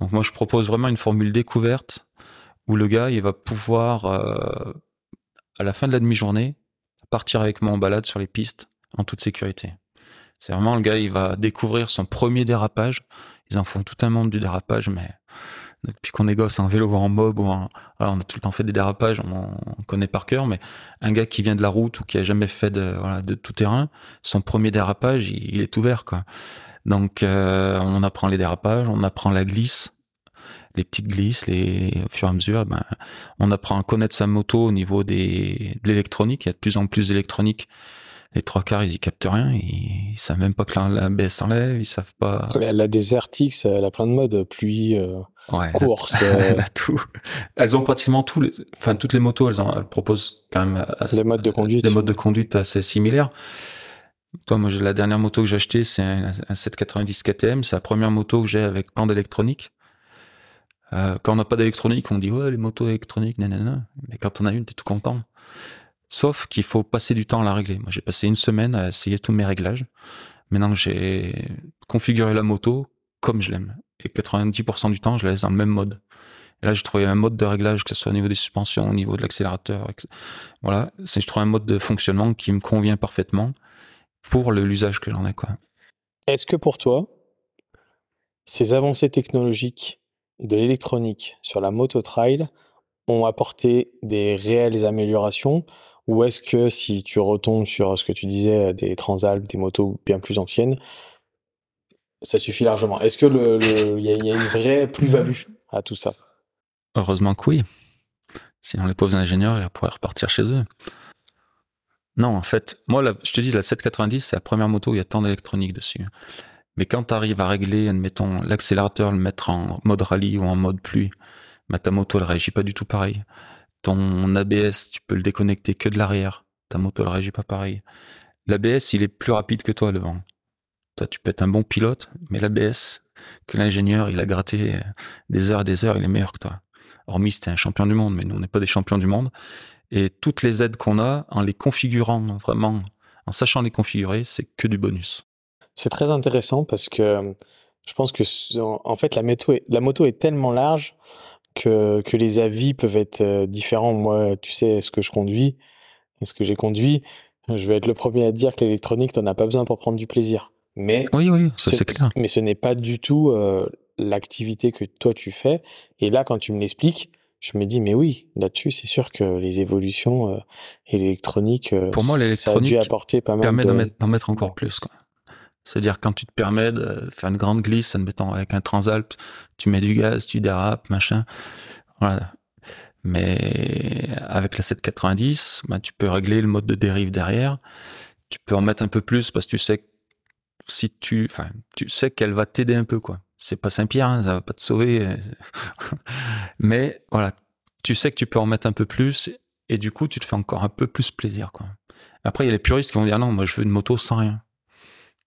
Donc moi, je propose vraiment une formule découverte où le gars, il va pouvoir, euh, à la fin de la demi-journée, partir avec moi en balade sur les pistes en toute sécurité. C'est vraiment le gars, il va découvrir son premier dérapage. Ils en font tout un monde du dérapage, mais depuis qu'on est gosse en vélo ou en mob, on a tout le temps fait des dérapages, on, on, connaît par cœur, mais un gars qui vient de la route ou qui a jamais fait de, tout terrain, son premier dérapage, il, il est ouvert, quoi. Donc, euh, on apprend les dérapages, on apprend la glisse, les petites glisses, au fur et à mesure, ben, on apprend à connaître sa moto au niveau des, de l'électronique. Il y a de plus en plus d'électronique. Les trois quarts, ils y captent rien. Ils, savent même pas que la, baisse s'enlève. Ils savent pas. La, la X, elle a plein de modes. Pluie, euh, course. Elle a, tout. Elles ont pratiquement tous les, enfin, toutes les motos, elles, elles proposent quand même des modes de conduite. Des modes de conduite assez similaires. Toi, moi, la dernière moto que j'ai achetée, c'est un, 790 KTM. C'est la première moto que j'ai avec tant d'électronique. Euh, quand on n'a pas d'électronique, on dit ouais, les motos électroniques, nanana. Mais quand on a une, t'es tout content. Sauf qu'il faut passer du temps à la régler. Moi, j'ai passé une semaine à essayer tous mes réglages. Maintenant, j'ai configuré la moto comme je l'aime. Et 90% du temps, je la laisse dans le même mode. Et là, j'ai trouvé un mode de réglage, que ce soit au niveau des suspensions, au niveau de l'accélérateur. Voilà. Je trouve un mode de fonctionnement qui me convient parfaitement pour l'usage que j'en ai. Est-ce que pour toi, ces avancées technologiques de l'électronique sur la moto trail ont apporté des réelles améliorations ou est-ce que si tu retombes sur ce que tu disais des Transalp, des motos bien plus anciennes, ça suffit largement? Est-ce que il y, a une vraie plus-value à tout ça? Heureusement que oui. Sinon les pauvres ingénieurs ils pourraient repartir chez eux. Non, en fait, moi, je te dis, la 790, c'est la première moto où il y a tant d'électronique dessus. Mais quand tu arrives à régler, admettons, l'accélérateur, le mettre en mode rallye ou en mode pluie, bah, ta moto, elle réagit pas du tout pareil. Ton ABS, tu peux le déconnecter que de l'arrière. Ta moto, elle réagit pas pareil. L'ABS, il est plus rapide que toi, le vent. Toi, tu peux être un bon pilote, mais l'ABS, que l'ingénieur, il a gratté des heures et des heures, il est meilleur que toi. Hormis, c'était un champion du monde, mais nous, on n'est pas des champions du monde. Et toutes les aides qu'on a, en les configurant vraiment, en sachant les configurer, c'est que du bonus. C'est très intéressant parce que euh, je pense que en fait la moto est, la moto est tellement large que, que les avis peuvent être euh, différents. Moi, tu sais ce que je conduis, ce que j'ai conduit. Je vais être le premier à dire que l'électronique, tu n'en as pas besoin pour prendre du plaisir. Mais oui, oui, ça c'est clair. Mais ce n'est pas du tout euh, l'activité que toi tu fais. Et là, quand tu me l'expliques, je me dis, mais oui, là-dessus, c'est sûr que les évolutions euh, et l'électronique, euh, pour moi, l'électronique apporter pas mal permet d'en mettre, encore plus. C'est-à-dire quand tu te permets de faire une grande glisse, admettons avec un Transalp, tu mets du gaz, tu dérapes, machin. Voilà. Mais avec la 790, bah, tu peux régler le mode de dérive derrière. Tu peux en mettre un peu plus parce que tu sais si tu, enfin, tu sais qu'elle va t'aider un peu, quoi c'est pas Saint-Pierre, hein, ça va pas te sauver. Mais voilà, tu sais que tu peux en mettre un peu plus et du coup, tu te fais encore un peu plus plaisir, quoi. Après, il y a les puristes qui vont dire non, moi je veux une moto sans rien.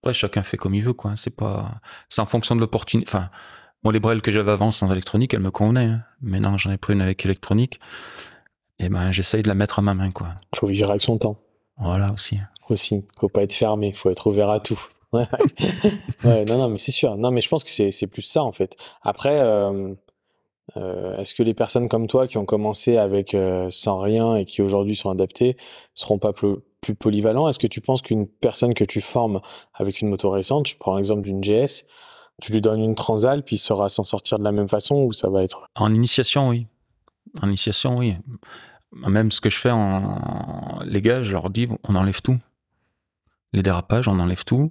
Après, chacun fait comme il veut, quoi. C'est pas, c'est en fonction de l'opportunité. Enfin, moi, les brels que j'avais avant sans électronique, elles me convenaient. Hein. Maintenant, j'en ai pris une avec électronique. Et ben, j'essaye de la mettre à ma main, quoi. Faut vivre avec son temps. Voilà aussi. Aussi. Faut pas être fermé. Faut être ouvert à tout. Ouais, non, non, mais c'est sûr. Non, mais je pense que c'est plus ça, en fait. Après, euh, euh, est-ce que les personnes comme toi qui ont commencé avec euh, sans rien et qui aujourd'hui sont adaptées seront pas plus, plus polyvalents Est-ce que tu penses qu'une personne que tu formes avec une moto récente, je prends l'exemple d'une GS, tu lui donnes une Transal, puis il saura s'en sortir de la même façon ou ça va être En initiation, oui. En initiation, oui. Même ce que je fais en. Les gars, je leur dis, on enlève tout les dérapages, on enlève tout.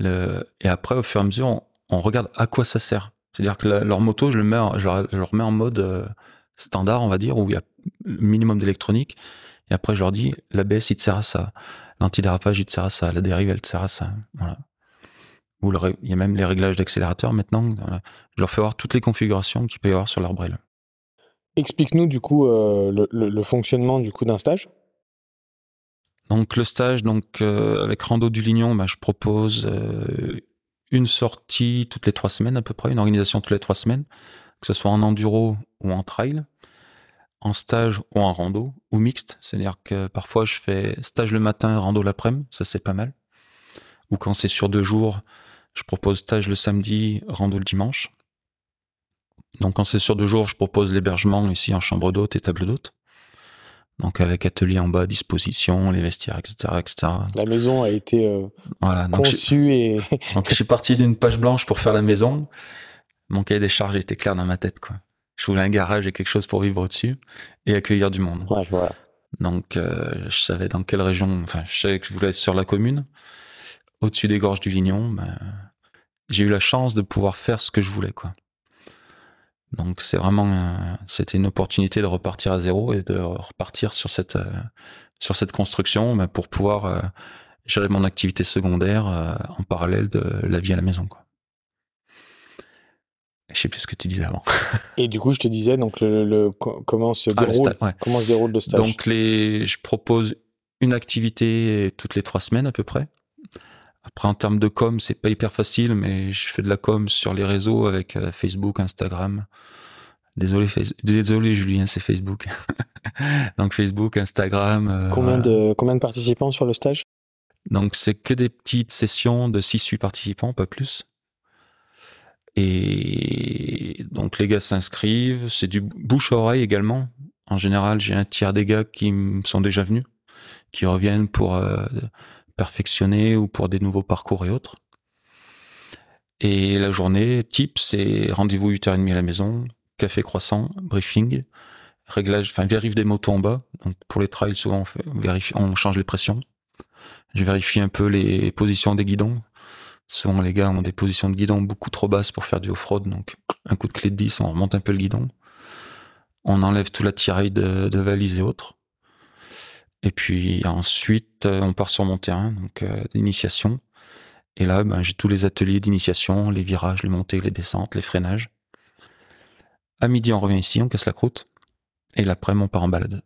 et après, au fur et à mesure, on, regarde à quoi ça sert. C'est-à-dire que leur moto, je le mets, je, leur, mets en mode euh, standard, on va dire, où il y a minimum d'électronique. Et après, je leur dis, l'ABS, il te sert à ça. L'antidérapage, il te sert à ça. La dérive, elle te sert à ça. Voilà. Ou il y a même les réglages d'accélérateur maintenant. Je leur fais voir toutes les configurations qu'il peut y avoir sur leur braille. Explique-nous du coup euh, le, le, fonctionnement du coup d'un stage. Donc le stage, donc euh, avec Rando du Lignon, bah, je propose euh, une sortie toutes les trois semaines à peu près, une organisation toutes les trois semaines, que ce soit en enduro ou en trail, en stage ou en rando, ou mixte, c'est-à-dire que parfois je fais stage le matin, rando l'après-midi, ça c'est pas mal. Ou quand c'est sur deux jours, je propose stage le samedi, rando le dimanche. Donc quand c'est sur deux jours, je propose l'hébergement ici en chambre d'hôte et table d'hôte donc avec atelier en bas à disposition, les vestiaires, etc., etc. La maison a été euh, voilà, conçue et donc je suis parti d'une page blanche pour faire la maison. Mon cahier des charges était clair dans ma tête, quoi. Je voulais un garage et quelque chose pour vivre au-dessus et accueillir du monde. Ouais, voilà. Donc euh, je savais dans quelle région. Enfin, je savais que je voulais être sur la commune, au-dessus des gorges du Lignon. Ben, j'ai eu la chance de pouvoir faire ce que je voulais, quoi. Donc c'est vraiment, c'était une opportunité de repartir à zéro et de repartir sur cette sur cette construction pour pouvoir gérer mon activité secondaire en parallèle de la vie à la maison. Quoi. Je sais plus ce que tu disais avant. Et du coup, je te disais donc le, comment se ah, déroule comment se déroule le stage. Donc les, je propose une activité toutes les trois semaines à peu près. Après en termes de com, c'est pas hyper facile, mais je fais de la com sur les réseaux avec euh, Facebook, Instagram. Désolé, désolé Julien, c'est Facebook. donc Facebook, Instagram. Euh, combien de combien de participants sur le stage? Donc c'est que des petites sessions de 6-8 participants, pas plus. Et donc les gars s'inscrivent, c'est du bouche à oreille également. En général, j'ai un tiers des gars qui sont déjà venus, qui reviennent pour euh, perfectionner ou pour des nouveaux parcours et autres. Et la journée type, c'est rendez-vous 8h30 à la maison, café croissant, briefing, réglage, enfin vérif des motos en bas. Donc pour les trails, souvent on change les pressions. Je vérifie un peu les positions des guidons, Souvent, les gars ont des positions de guidon beaucoup trop basses pour faire du off-road, donc un coup de clé de 10, on remonte un peu le guidon. On enlève tout l'attirail de, de valises et autres. Et puis ensuite, on part sur mon terrain, donc euh, d'initiation. Et là, ben, j'ai tous les ateliers d'initiation, les virages, les montées, les descentes, les freinages. À midi, on revient ici, on casse la croûte. Et l'après, on part en balade.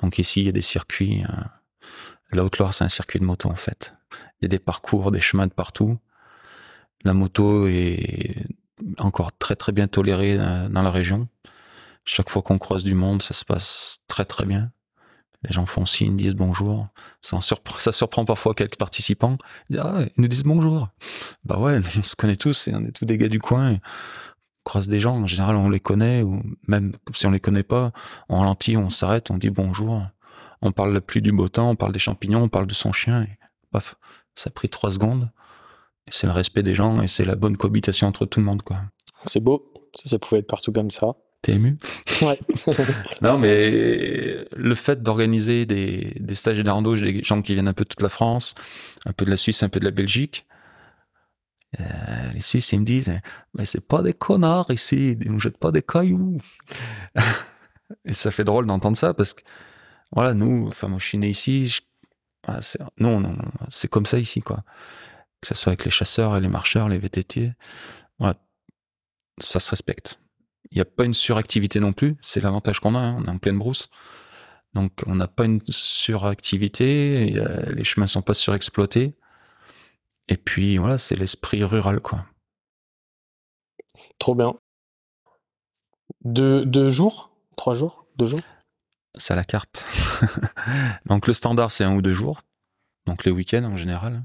Donc ici, il y a des circuits. Euh, la Haute-Loire, c'est un circuit de moto en fait. Il y a des parcours, des chemins de partout. La moto est encore très très bien tolérée euh, dans la région. Chaque fois qu'on croise du monde, ça se passe très très bien. Les gens font signe, disent bonjour. Ça, surprend, parfois quelques participants. Ah, ils nous disent bonjour. Bah ouais, on se connaît tous et on est tous des gars du coin. On croise des gens, en général on les connaît, ou même si on les connaît pas, on ralentit, on s'arrête, on dit bonjour. On parle plus du beau temps, on parle des champignons, on parle de son chien. Paf, ça a pris trois secondes. C'est le respect des gens et c'est la bonne cohabitation entre tout le monde, quoi. C'est beau. Ça pouvait être partout comme ça. T'es ému? Ouais. non, mais le fait d'organiser des, des stages et des randos, j'ai des gens qui viennent un peu de toute la France, un peu de la Suisse, un peu de la Belgique. Euh, les Suisses, ils me disent, mais c'est pas des connards ici, ils nous jettent pas des cailloux. et ça fait drôle d'entendre ça parce que, voilà, nous, enfin, moi je suis né ici, ah, non, non, c'est comme ça ici, quoi. Que ce soit avec les chasseurs et les marcheurs, les VTT, ça se respecte. Il n'y a pas une suractivité non plus, c'est l'avantage qu'on a, hein. on est en pleine brousse. Donc on n'a pas une suractivité, les chemins sont pas surexploités. Et puis voilà, c'est l'esprit rural, quoi. Trop bien. Deux jours? Trois jours? Deux jours? C'est à la carte. donc le standard, c'est un ou deux jours, donc les week-ends en général.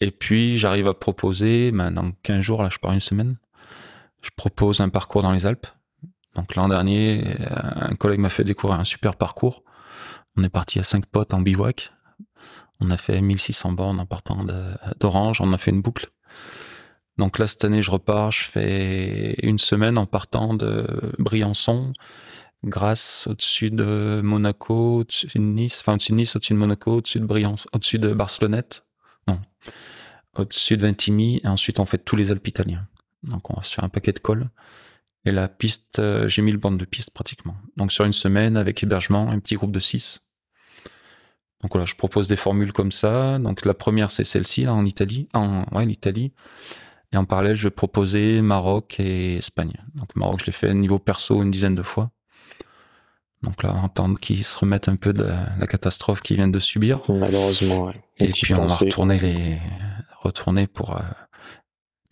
Et puis j'arrive à proposer, ben, dans 15 jours, là je pars une semaine, je propose un parcours dans les Alpes. Donc l'an dernier, un collègue m'a fait découvrir un super parcours. On est parti à cinq potes en bivouac. On a fait 1600 bornes en partant d'Orange. On a fait une boucle. Donc là, cette année, je repars. Je fais une semaine en partant de Briançon Grasse au-dessus de Monaco, au-dessus de Nice, enfin au-dessus de Nice, au-dessus de Monaco, au-dessus de au-dessus de Barcelonnette, non, au-dessus de Ventimille, et ensuite on fait tous les Alpes italiens. Donc on va se faire un paquet de cols. Et la piste, euh, j'ai mis le bande de piste pratiquement. Donc sur une semaine avec hébergement, un petit groupe de 6. Donc voilà, je propose des formules comme ça. Donc la première c'est celle-ci là en Italie, en ouais l'Italie. Et en parallèle, je proposais Maroc et Espagne. Donc Maroc, je l'ai fait niveau perso une dizaine de fois. Donc là, entendre qu'ils se remettent un peu de la, catastrophe qu'ils viennent de subir. Malheureusement, ouais. Et, puis on va retourner les retourner pour euh,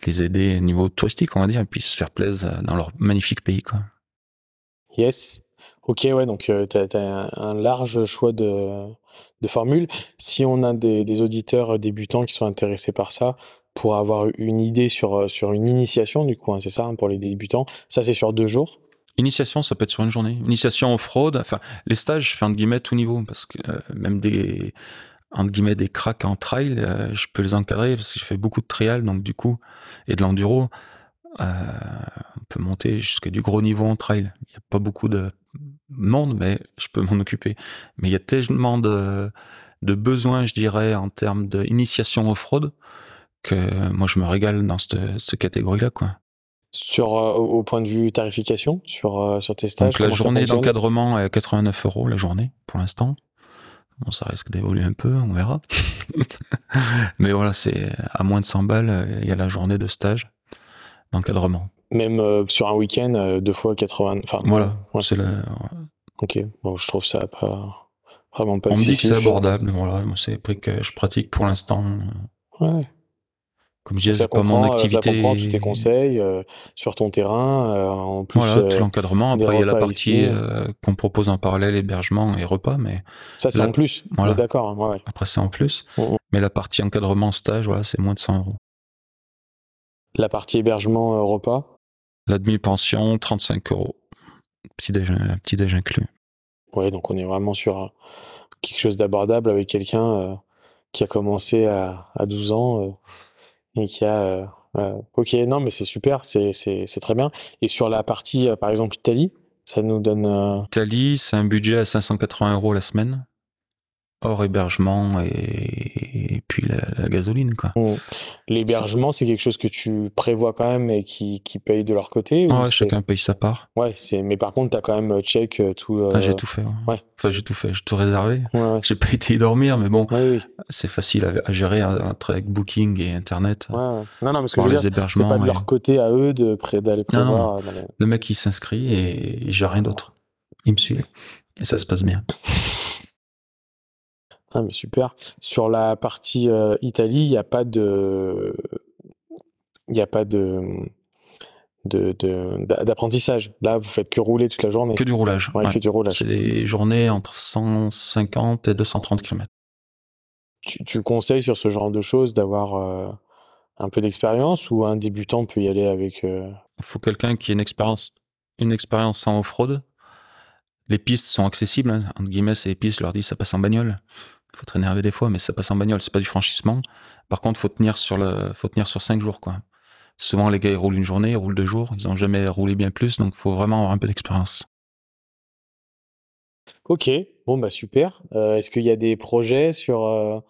les aider au niveau touristique, on va dire, et puis se faire plaisir dans leur magnifique pays, quoi. Yes. Ok, ouais, donc euh, tu as, un large choix de, de formules. Si on a des, des, auditeurs débutants qui sont intéressés par ça, pour avoir une idée sur, sur une initiation, du coup, hein, c'est ça, hein, pour les débutants, ça c'est sur deux jours. Initiation, ça peut être sur une journée. Initiation off-road, enfin, les stages, je fais entre guillemets tout niveau, parce que euh, même des, entre guillemets, des cracks en trail, euh, je peux les encadrer parce que je fais beaucoup de trial, donc du coup, et de l'enduro. Euh, on peut monter jusqu'à du gros niveau en trail. Il n'y a pas beaucoup de monde, mais je peux m'en occuper. Mais il y a tellement de, de besoins, je dirais, en termes d'initiation off-road, que moi, je me régale dans cette, cette catégorie-là, quoi. Sur, euh, au point de vue tarification, sur, euh, sur tes stages Donc la journée d'encadrement est 89 euros la journée pour l'instant. Bon, ça risque d'évoluer un peu, on verra. Mais voilà, c'est à moins de 100 balles, il y a la journée de stage d'encadrement. Même sur un week-end, deux fois 80. Enfin, voilà, c'est le. Ok, bon, je trouve ça pas vraiment pas On me dit que c'est abordable, voilà, c'est le prix que je pratique pour l'instant. Ouais. Comme je disais, c'est pas mon activité. Ça comprend tous tes conseils euh, sur ton terrain. Euh, en plus, voilà, tout l'encadrement. Après, il y a la partie euh, qu'on propose en parallèle, hébergement et repas. Mais ça, c'est en plus. Voilà. D'accord. Ouais. Après, c'est en plus. Mm, mm. Mais la partie encadrement stage, voilà, c'est moins de 100 euros. La partie hébergement repas? La demi-pension, 35 euros. Petit déj, petit déj inclus. Ouais, donc on est vraiment sur quelque chose d'abordable avec quelqu'un qui a commencé à, à 12 ans et qui a. Euh, ok, non, mais c'est super, c'est très bien. Et sur la partie, euh, par exemple, Italie, ça nous donne. Euh, Italie, c'est un budget à 580 euros la semaine hors hébergement et, puis la, gasoline quoi. Mmh. L'hébergement c'est quelque chose que tu prévois quand même et qui, qui paye de leur côté Ouais, chacun paye sa part. Ouais, c'est mais par contre tu as quand même euh, check euh, tout euh, ah, j'ai tout fait. Ouais. Enfin, j'ai tout fait, j'ai tout réservé. Ouais, J'ai pas été y dormir mais bon. C'est facile à, gérer avec Booking et internet. Non non, parce que je veux dire c'est pas de leur côté à eux de près d'aller prévoir. Le mec il s'inscrit et j'ai rien d'autre. Il me suit et ça se passe bien. Ah, mais super. Sur la partie euh, Italie, il n'y a pas de. Il n'y a pas de. d'apprentissage. Là, vous faites que rouler toute la journée. Que du roulage. Ouais, Que du roulage. C'est des journées entre 150 et 230 km. Tu, tu conseilles sur ce genre de choses d'avoir euh, un peu d'expérience ou un débutant peut y aller avec. Euh il faut quelqu'un qui ait une expérience, une expérience en off-road. Les pistes sont accessibles. Hein. Entre guillemets, c'est les pistes, je leur dis ça passe en bagnole faut être énervé des fois, mais ça passe en bagnole, c'est pas du franchissement. Par contre, faut tenir sur le, faut tenir sur cinq jours, quoi. Souvent, les gars, ils roulent une journée, ils roulent deux jours, ils ont jamais roulé bien plus, donc faut vraiment avoir un peu d'expérience. Ok, bon bah super. Euh, est-ce qu'il y a des projets sur euh,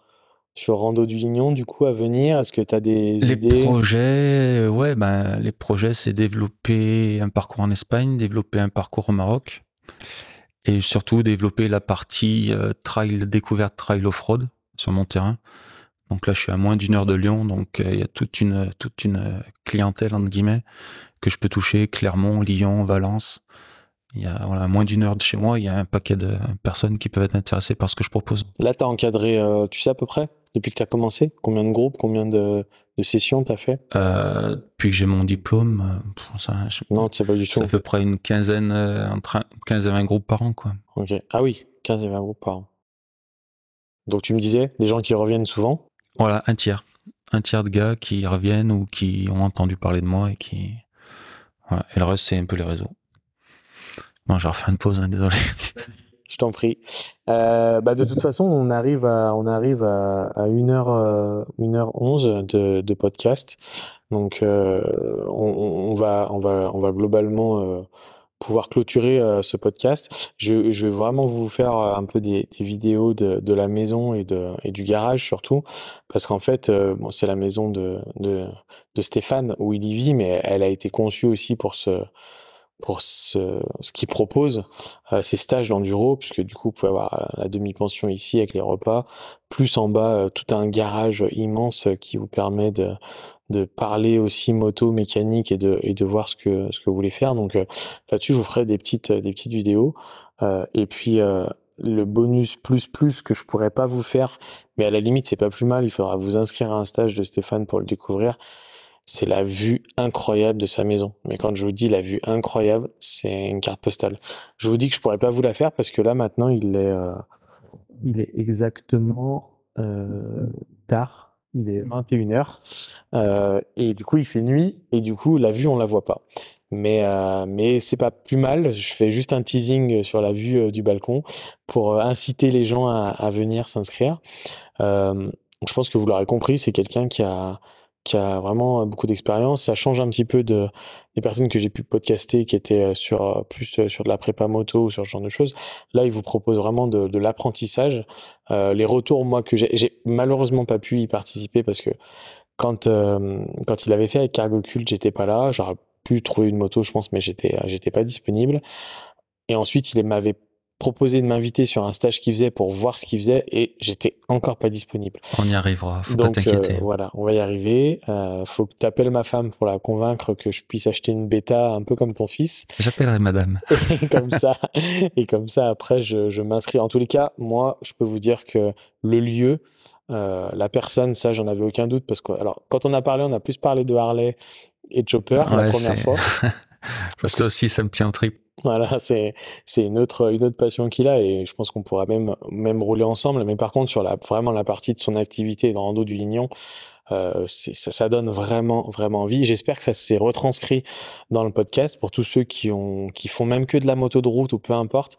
sur Rando du Lignon du coup à venir? Est-ce que tu as des les idées? projets, ouais, ben les projets, c'est développer un parcours en Espagne, développer un parcours au Maroc et surtout développer la partie euh, trail découverte trail off-road sur mon terrain. Donc là, je suis à moins d'une heure de Lyon, donc euh, il y a toute une toute une clientèle entre guillemets que je peux toucher. Clermont, Lyon, Valence. Il y a moins d'une heure de chez moi, il y a un paquet de personnes qui peuvent être intéressées par ce que je propose. Là, tu as encadré, euh, tu sais à peu près, depuis que tu as commencé Combien de groupes, combien de, de sessions tu as fait? Euh, Depuis que j'ai mon diplôme, euh, ça, non, tu sais pas du tout. C'est à peu près une quinzaine, euh, entre 15 et 20 groupes par an. Quoi. Ok. Ah oui, 15 et 20 groupes par an. Donc tu me disais, des gens qui reviennent souvent? Voilà, un tiers. Un tiers de gars qui reviennent ou qui ont entendu parler de moi et qui. Voilà. Et le reste, c'est un peu les réseaux. Bon, je refais une pause, hein, désolé. Je t'en prie. Euh, bah de toute façon, on arrive à, on arrive à, à 1h, 1h11 de, de podcast. Donc, euh, on, va, on, va, on va globalement euh, pouvoir clôturer euh, ce podcast. Je, je, vais vraiment vous faire un peu des, des vidéos de, de, la maison et, de, et du garage surtout, parce qu'en fait, euh, bon, c'est la maison de, de, de Stéphane où il y vit, mais elle a été conçue aussi pour ce pour ce, ce qu'il propose, euh, ces stages d'enduro, puisque du coup, vous pouvez avoir euh, la demi-pension ici avec les repas, plus en bas, euh, tout un garage immense qui vous permet de, parler aussi moto, mécanique et de, et voir ce que, vous voulez faire. Donc là-dessus, je vous ferai des petites, des vidéos. et puis, le bonus plus plus que je pourrais pas vous faire, mais à la limite, c'est pas plus mal, il faudra vous inscrire à un stage de Stéphane pour le découvrir c'est la vue incroyable de sa maison. Mais quand je vous dis la vue incroyable, c'est une carte postale. Je vous dis que je pourrais pas vous la faire parce que là maintenant il est, euh, il est exactement euh, tard. Il est 21h euh, et du coup il fait nuit et du coup la vue on la voit pas. Mais euh, mais c'est pas plus mal. Je fais juste un teasing sur la vue du balcon pour inciter les gens à venir s'inscrire. je pense que vous l'aurez compris, c'est quelqu'un qui a qui a vraiment beaucoup d'expérience. Ça change un petit peu de, des personnes que j'ai pu podcaster qui étaient euh, sur euh, plus euh, sur de la prépa moto ou sur ce genre de choses. Là, il vous propose vraiment de, l'apprentissage. Euh, les retours, moi, que j'ai malheureusement pas pu y participer parce que quand, euh, quand il avait fait avec Cargo Cult, j'étais pas là. J'aurais plus trouver une moto, je pense, mais j'étais, j'étais pas disponible. Et ensuite, il m'avait proposé de m'inviter sur un stage qu'il faisait pour voir ce qu'il faisait et j'étais encore pas disponible. On y arrivera, faut pas t'inquiéter. Euh, voilà, on va y arriver. Euh, faut que tu appelles ma femme pour la convaincre que je puisse acheter une bêta un peu comme ton fils. J'appellerai madame. et comme ça, et comme ça après je, je m'inscris. En tous les cas, moi, je peux vous dire que le lieu, euh, la personne, ça, j'en avais aucun doute parce que, alors, quand on a parlé, on a plus parlé de Harley et de Chopper la première fois. parce que ça aussi, ça me tient en trip. Voilà, c'est une autre passion qu'il a et je pense qu'on pourra même même rouler ensemble. Mais par contre sur la vraiment la partie de son activité dans dos du Lignon, euh, ça, ça donne vraiment vraiment envie. J'espère que ça s'est retranscrit dans le podcast pour tous ceux qui ont qui font même que de la moto de route ou peu importe.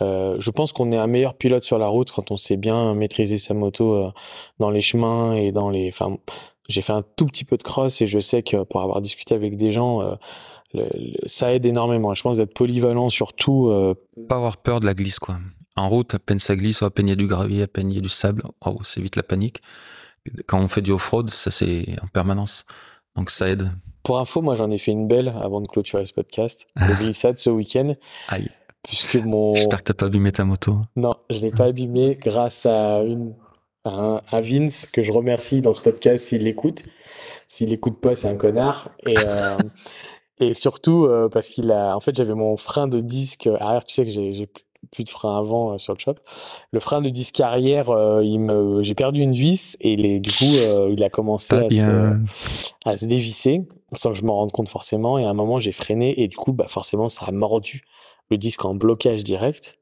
Euh, je pense qu'on est un meilleur pilote sur la route quand on sait bien maîtriser sa moto euh, dans les chemins et dans les. Enfin, j'ai fait un tout petit peu de cross et je sais que pour avoir discuté avec des gens ça aide énormément. Je pense d'être polyvalent surtout. Euh... Pas avoir peur de la glisse, quoi. En route, à peine ça glisse, à peine il y a du gravier, à peine il y a du sable, oh, c'est vite la panique. Quand on fait du off-road, ça c'est en permanence. Donc ça aide. Pour info, moi j'en ai fait une belle avant de clôturer ce podcast. Le glissade ce week-end. Aïe. Puisque mon. J'espère que t'as pas abîmé ta moto. Non, je l'ai pas abîmé grâce à une à, un, Vince que je remercie dans ce podcast s'il l'écoute. S'il l'écoute pas, c'est un connard. Et euh, Et surtout euh, parce qu'il a, en fait, j'avais mon frein de disque arrière. Tu sais que j'ai plus de frein avant euh, sur le shop. Le frein de disque arrière, euh, il me, j'ai perdu une vis et les, du coup, il a commencé à se, à se, dévisser sans que je m'en rende compte forcément. Et à un moment, j'ai freiné et du coup, bah forcément, ça a mordu le disque en blocage direct.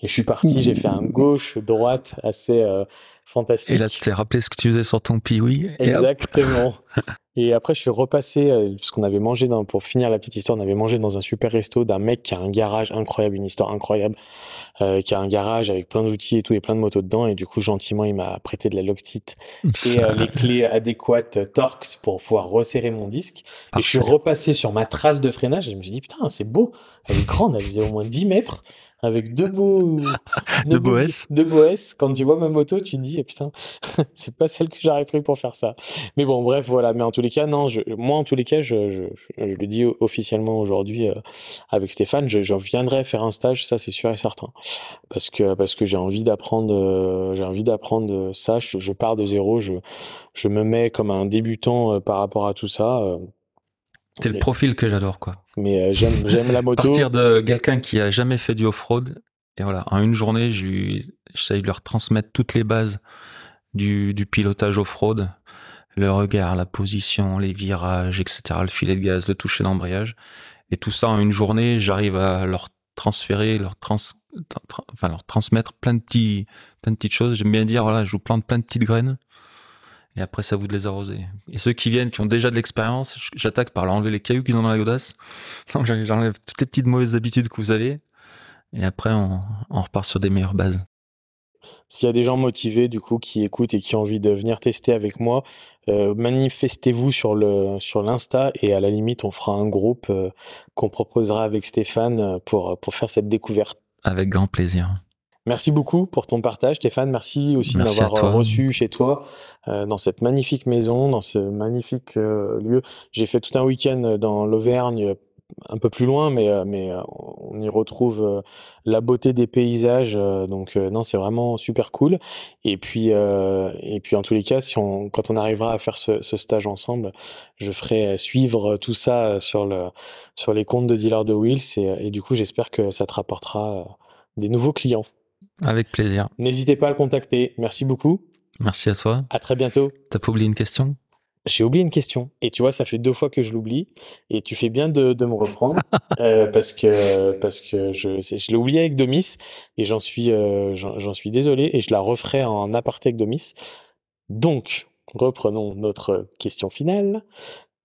Et je suis parti, j'ai fait un gauche, droite assez fantastique. Et là, tu t'es rappelé ce que tu faisais sur ton piwi. Exactement. Et après, je suis repassé, euh, puisqu'on avait mangé, dans, pour finir la petite histoire, on avait mangé dans un super resto d'un mec qui a un garage incroyable, une histoire incroyable, euh, qui a un garage avec plein d'outils et tout, et plein de motos dedans. Et du coup, gentiment, il m'a prêté de la Loctite et euh, les clés adéquates Torx pour pouvoir resserrer mon disque. Et je suis repassé sur ma trace de freinage et je me suis dit, putain, c'est beau. Elle est grande, elle faisait au moins 10 mètres avec deux beaux deux beaux S. Deux beaux S. Quand tu vois ma moto, tu te dis, eh, putain, c'est pas celle que j'aurais pris pour faire ça. Mais bon, bref, voilà. Mais en tous les cas, non, je, moi, en tous les cas, je, je, je le dis officiellement aujourd'hui euh, avec Stéphane, je, viendrai faire un stage, ça c'est sûr et certain, parce que parce que j'ai envie d'apprendre, euh, j'ai envie d'apprendre ça. Je, pars de zéro, je je me mets comme un débutant euh, par rapport à tout ça. C'est le profil que j'adore, quoi. Mais euh, j'aime, j'aime la moto. Partir de quelqu'un qui a jamais fait du off-road, et voilà, en une journée, j'essaye de leur transmettre toutes les bases du, du pilotage off-road, le regard, la position, les virages, etc., le filet de gaz, le toucher d'embrayage. Et tout ça en une journée, j'arrive à leur transférer, leur trans, enfin, leur transmettre plein de petits, plein de petites choses. J'aime bien dire, voilà, je vous plante plein de petites graines et après, ça vous de les arroser. Et ceux qui viennent, qui ont déjà de l'expérience, j'attaque par leur enlever les cailloux qu'ils ont dans la godasse. J'enlève toutes les petites mauvaises habitudes que vous avez. Et après, on, repart sur des meilleures bases. S'il y a des gens motivés, du coup, qui écoutent et qui ont envie de venir tester avec moi, euh, manifestez-vous sur le sur l'Insta et à la limite, on fera un groupe euh, qu'on proposera avec Stéphane euh, pour, pour faire cette découverte. Avec grand plaisir. Merci beaucoup pour ton partage, Stéphane. Merci aussi de m'avoir euh, reçu chez toi, euh, dans cette magnifique maison, dans ce magnifique euh, lieu. J'ai fait tout un week-end dans l'Auvergne, un peu plus loin, mais, mais on y retrouve la beauté des paysages. donc, non, c'est vraiment super cool. Et puis, et puis, en tous les cas, si on, quand on arrivera à faire ce, stage ensemble, je ferai suivre tout ça sur, le, sur les comptes de dealer de Wheels. et du coup, j'espère que ça te rapportera des nouveaux clients. Avec plaisir. N'hésitez pas à le contacter. Merci beaucoup. Merci à toi. À très bientôt. T'as pas oublié une question? J'ai oublié une question. Et tu vois, ça fait deux fois que je l'oublie. Et tu fais bien de, me reprendre. Euh, parce que, parce que je, je l'ai oublié avec Domis. Et j'en suis, euh, j'en suis désolé. Et je la referai en aparté avec Domis. Donc, reprenons notre question finale.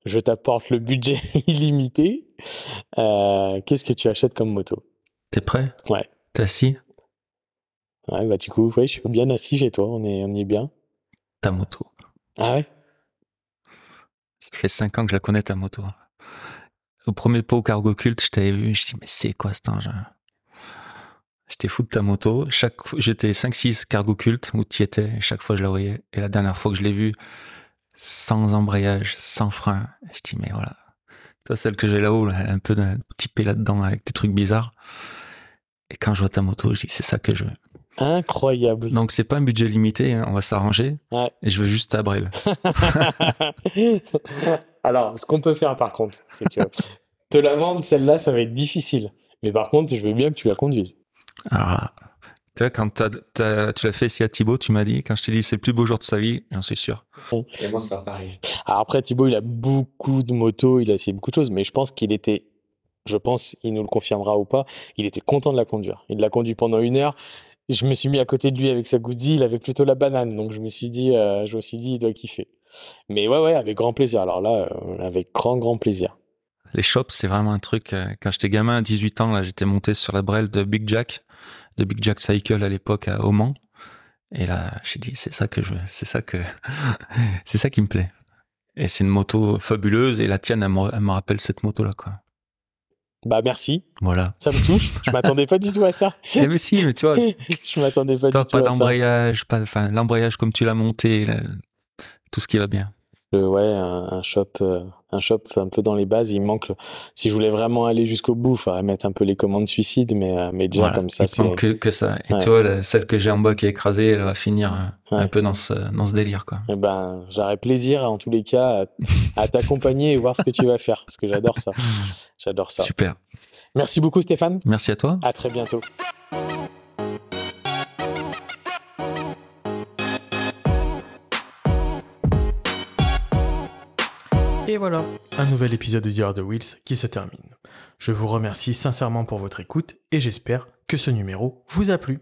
Je t'apporte le budget illimité. Euh, qu'est-ce que tu achètes comme moto? T'es prêt? Ouais. T'es assis? Ouais, bah du coup, ouais, je suis bien assis chez toi, on est, on est bien. Ta moto. Ah ouais? Ça fait 5 ans que je la connais, ta moto. Au premier pot au cargo culte, je t'avais vu, je dis mais c'est quoi cet engin J'étais fou de ta moto. Chaque j'étais 5-6 cargo culte où tu étais, chaque fois je la voyais. Et la dernière fois que je l'ai vue, sans embrayage, sans frein, je dis mais voilà. Toi, celle que j'ai là-haut, elle est un peu typée là-dedans avec des trucs bizarres. Et quand je vois ta moto, je dis c'est ça que je veux. Incroyable. Donc c'est pas un budget limité, hein, on va s'arranger. Ouais. Et je veux juste ta brêle. Alors, ce qu'on peut faire par contre, c'est que te la vendre, celle-là, ça va être difficile. Mais par contre, je veux bien que tu la conduises. Alors, tu vois, quand tu l'as fait ici à Thibaut, tu m'as dit, quand je t'ai dit c'est le plus beau jour de sa vie, j'en suis sûr. Et moi, ça pareil. Alors après, Thibaut, il a beaucoup de motos, il a essayé beaucoup de choses, mais je pense qu'il était, je pense, il nous le confirmera ou pas, il était content de la conduire. Il l'a conduit pendant une heure. Je me suis mis à côté de lui avec sa Guzzi, il avait plutôt la banane, donc je me suis dit, euh, je me suis dit, il doit kiffer. Mais ouais, ouais, avec grand plaisir. Alors là, euh, avec grand, grand plaisir. Les shops, c'est vraiment un truc. euh, Quand j'étais gamin à 18 ans, là, j'étais monté sur la brêle de Big Jack, de Big Jack Cycle à l'époque à Oman. Et là, j'ai dit, c'est ça que je c'est ça que, c'est ça qui me plaît. Et c'est une moto fabuleuse et la tienne, me, elle me rappelle cette moto-là, quoi. Bah merci, Voilà. ça me touche. Je m'attendais pas du tout à ça. Eh mais si, mais tu vois, je m'attendais pas du tout pas à ça. d'embrayage, pas, enfin, l'embrayage comme tu l'as monté, là, tout ce qui va bien. Ouais, un, un shop, euh, un shop un peu dans les bases. Il manque. Si je voulais vraiment aller jusqu'au bout, il faudrait mettre un peu les commandes suicide, mais, euh, mais déjà Voilà. comme ça, c'est. manque que, que ça. Et Ouais. la- celle que j'ai en bas qui est écrasée, elle va finir euh, Ouais. un peu dans ce, dans ce délire, quoi. Eh ben, j'aurais plaisir, en tous les cas, à, à t'accompagner et voir ce que tu vas faire, parce que j'adore ça. J'adore ça. Super. Merci beaucoup, Stéphane. Merci à toi. À très bientôt. Et voilà, un nouvel épisode de Year the Wheels qui se termine. Je vous remercie sincèrement pour votre écoute et j'espère que ce numéro vous a plu.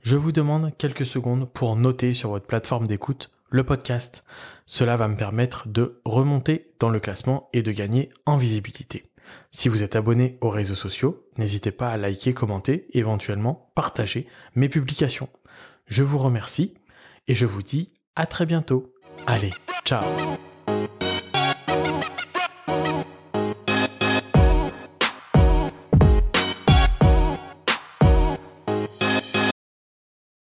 Je vous demande quelques secondes pour noter sur votre plateforme d'écoute le podcast. Cela va me permettre de remonter dans le classement et de gagner en visibilité. Si vous êtes abonné aux réseaux sociaux, n'hésitez pas à liker, commenter, éventuellement partager mes publications. Je vous remercie et je vous dis à très bientôt. Allez, ciao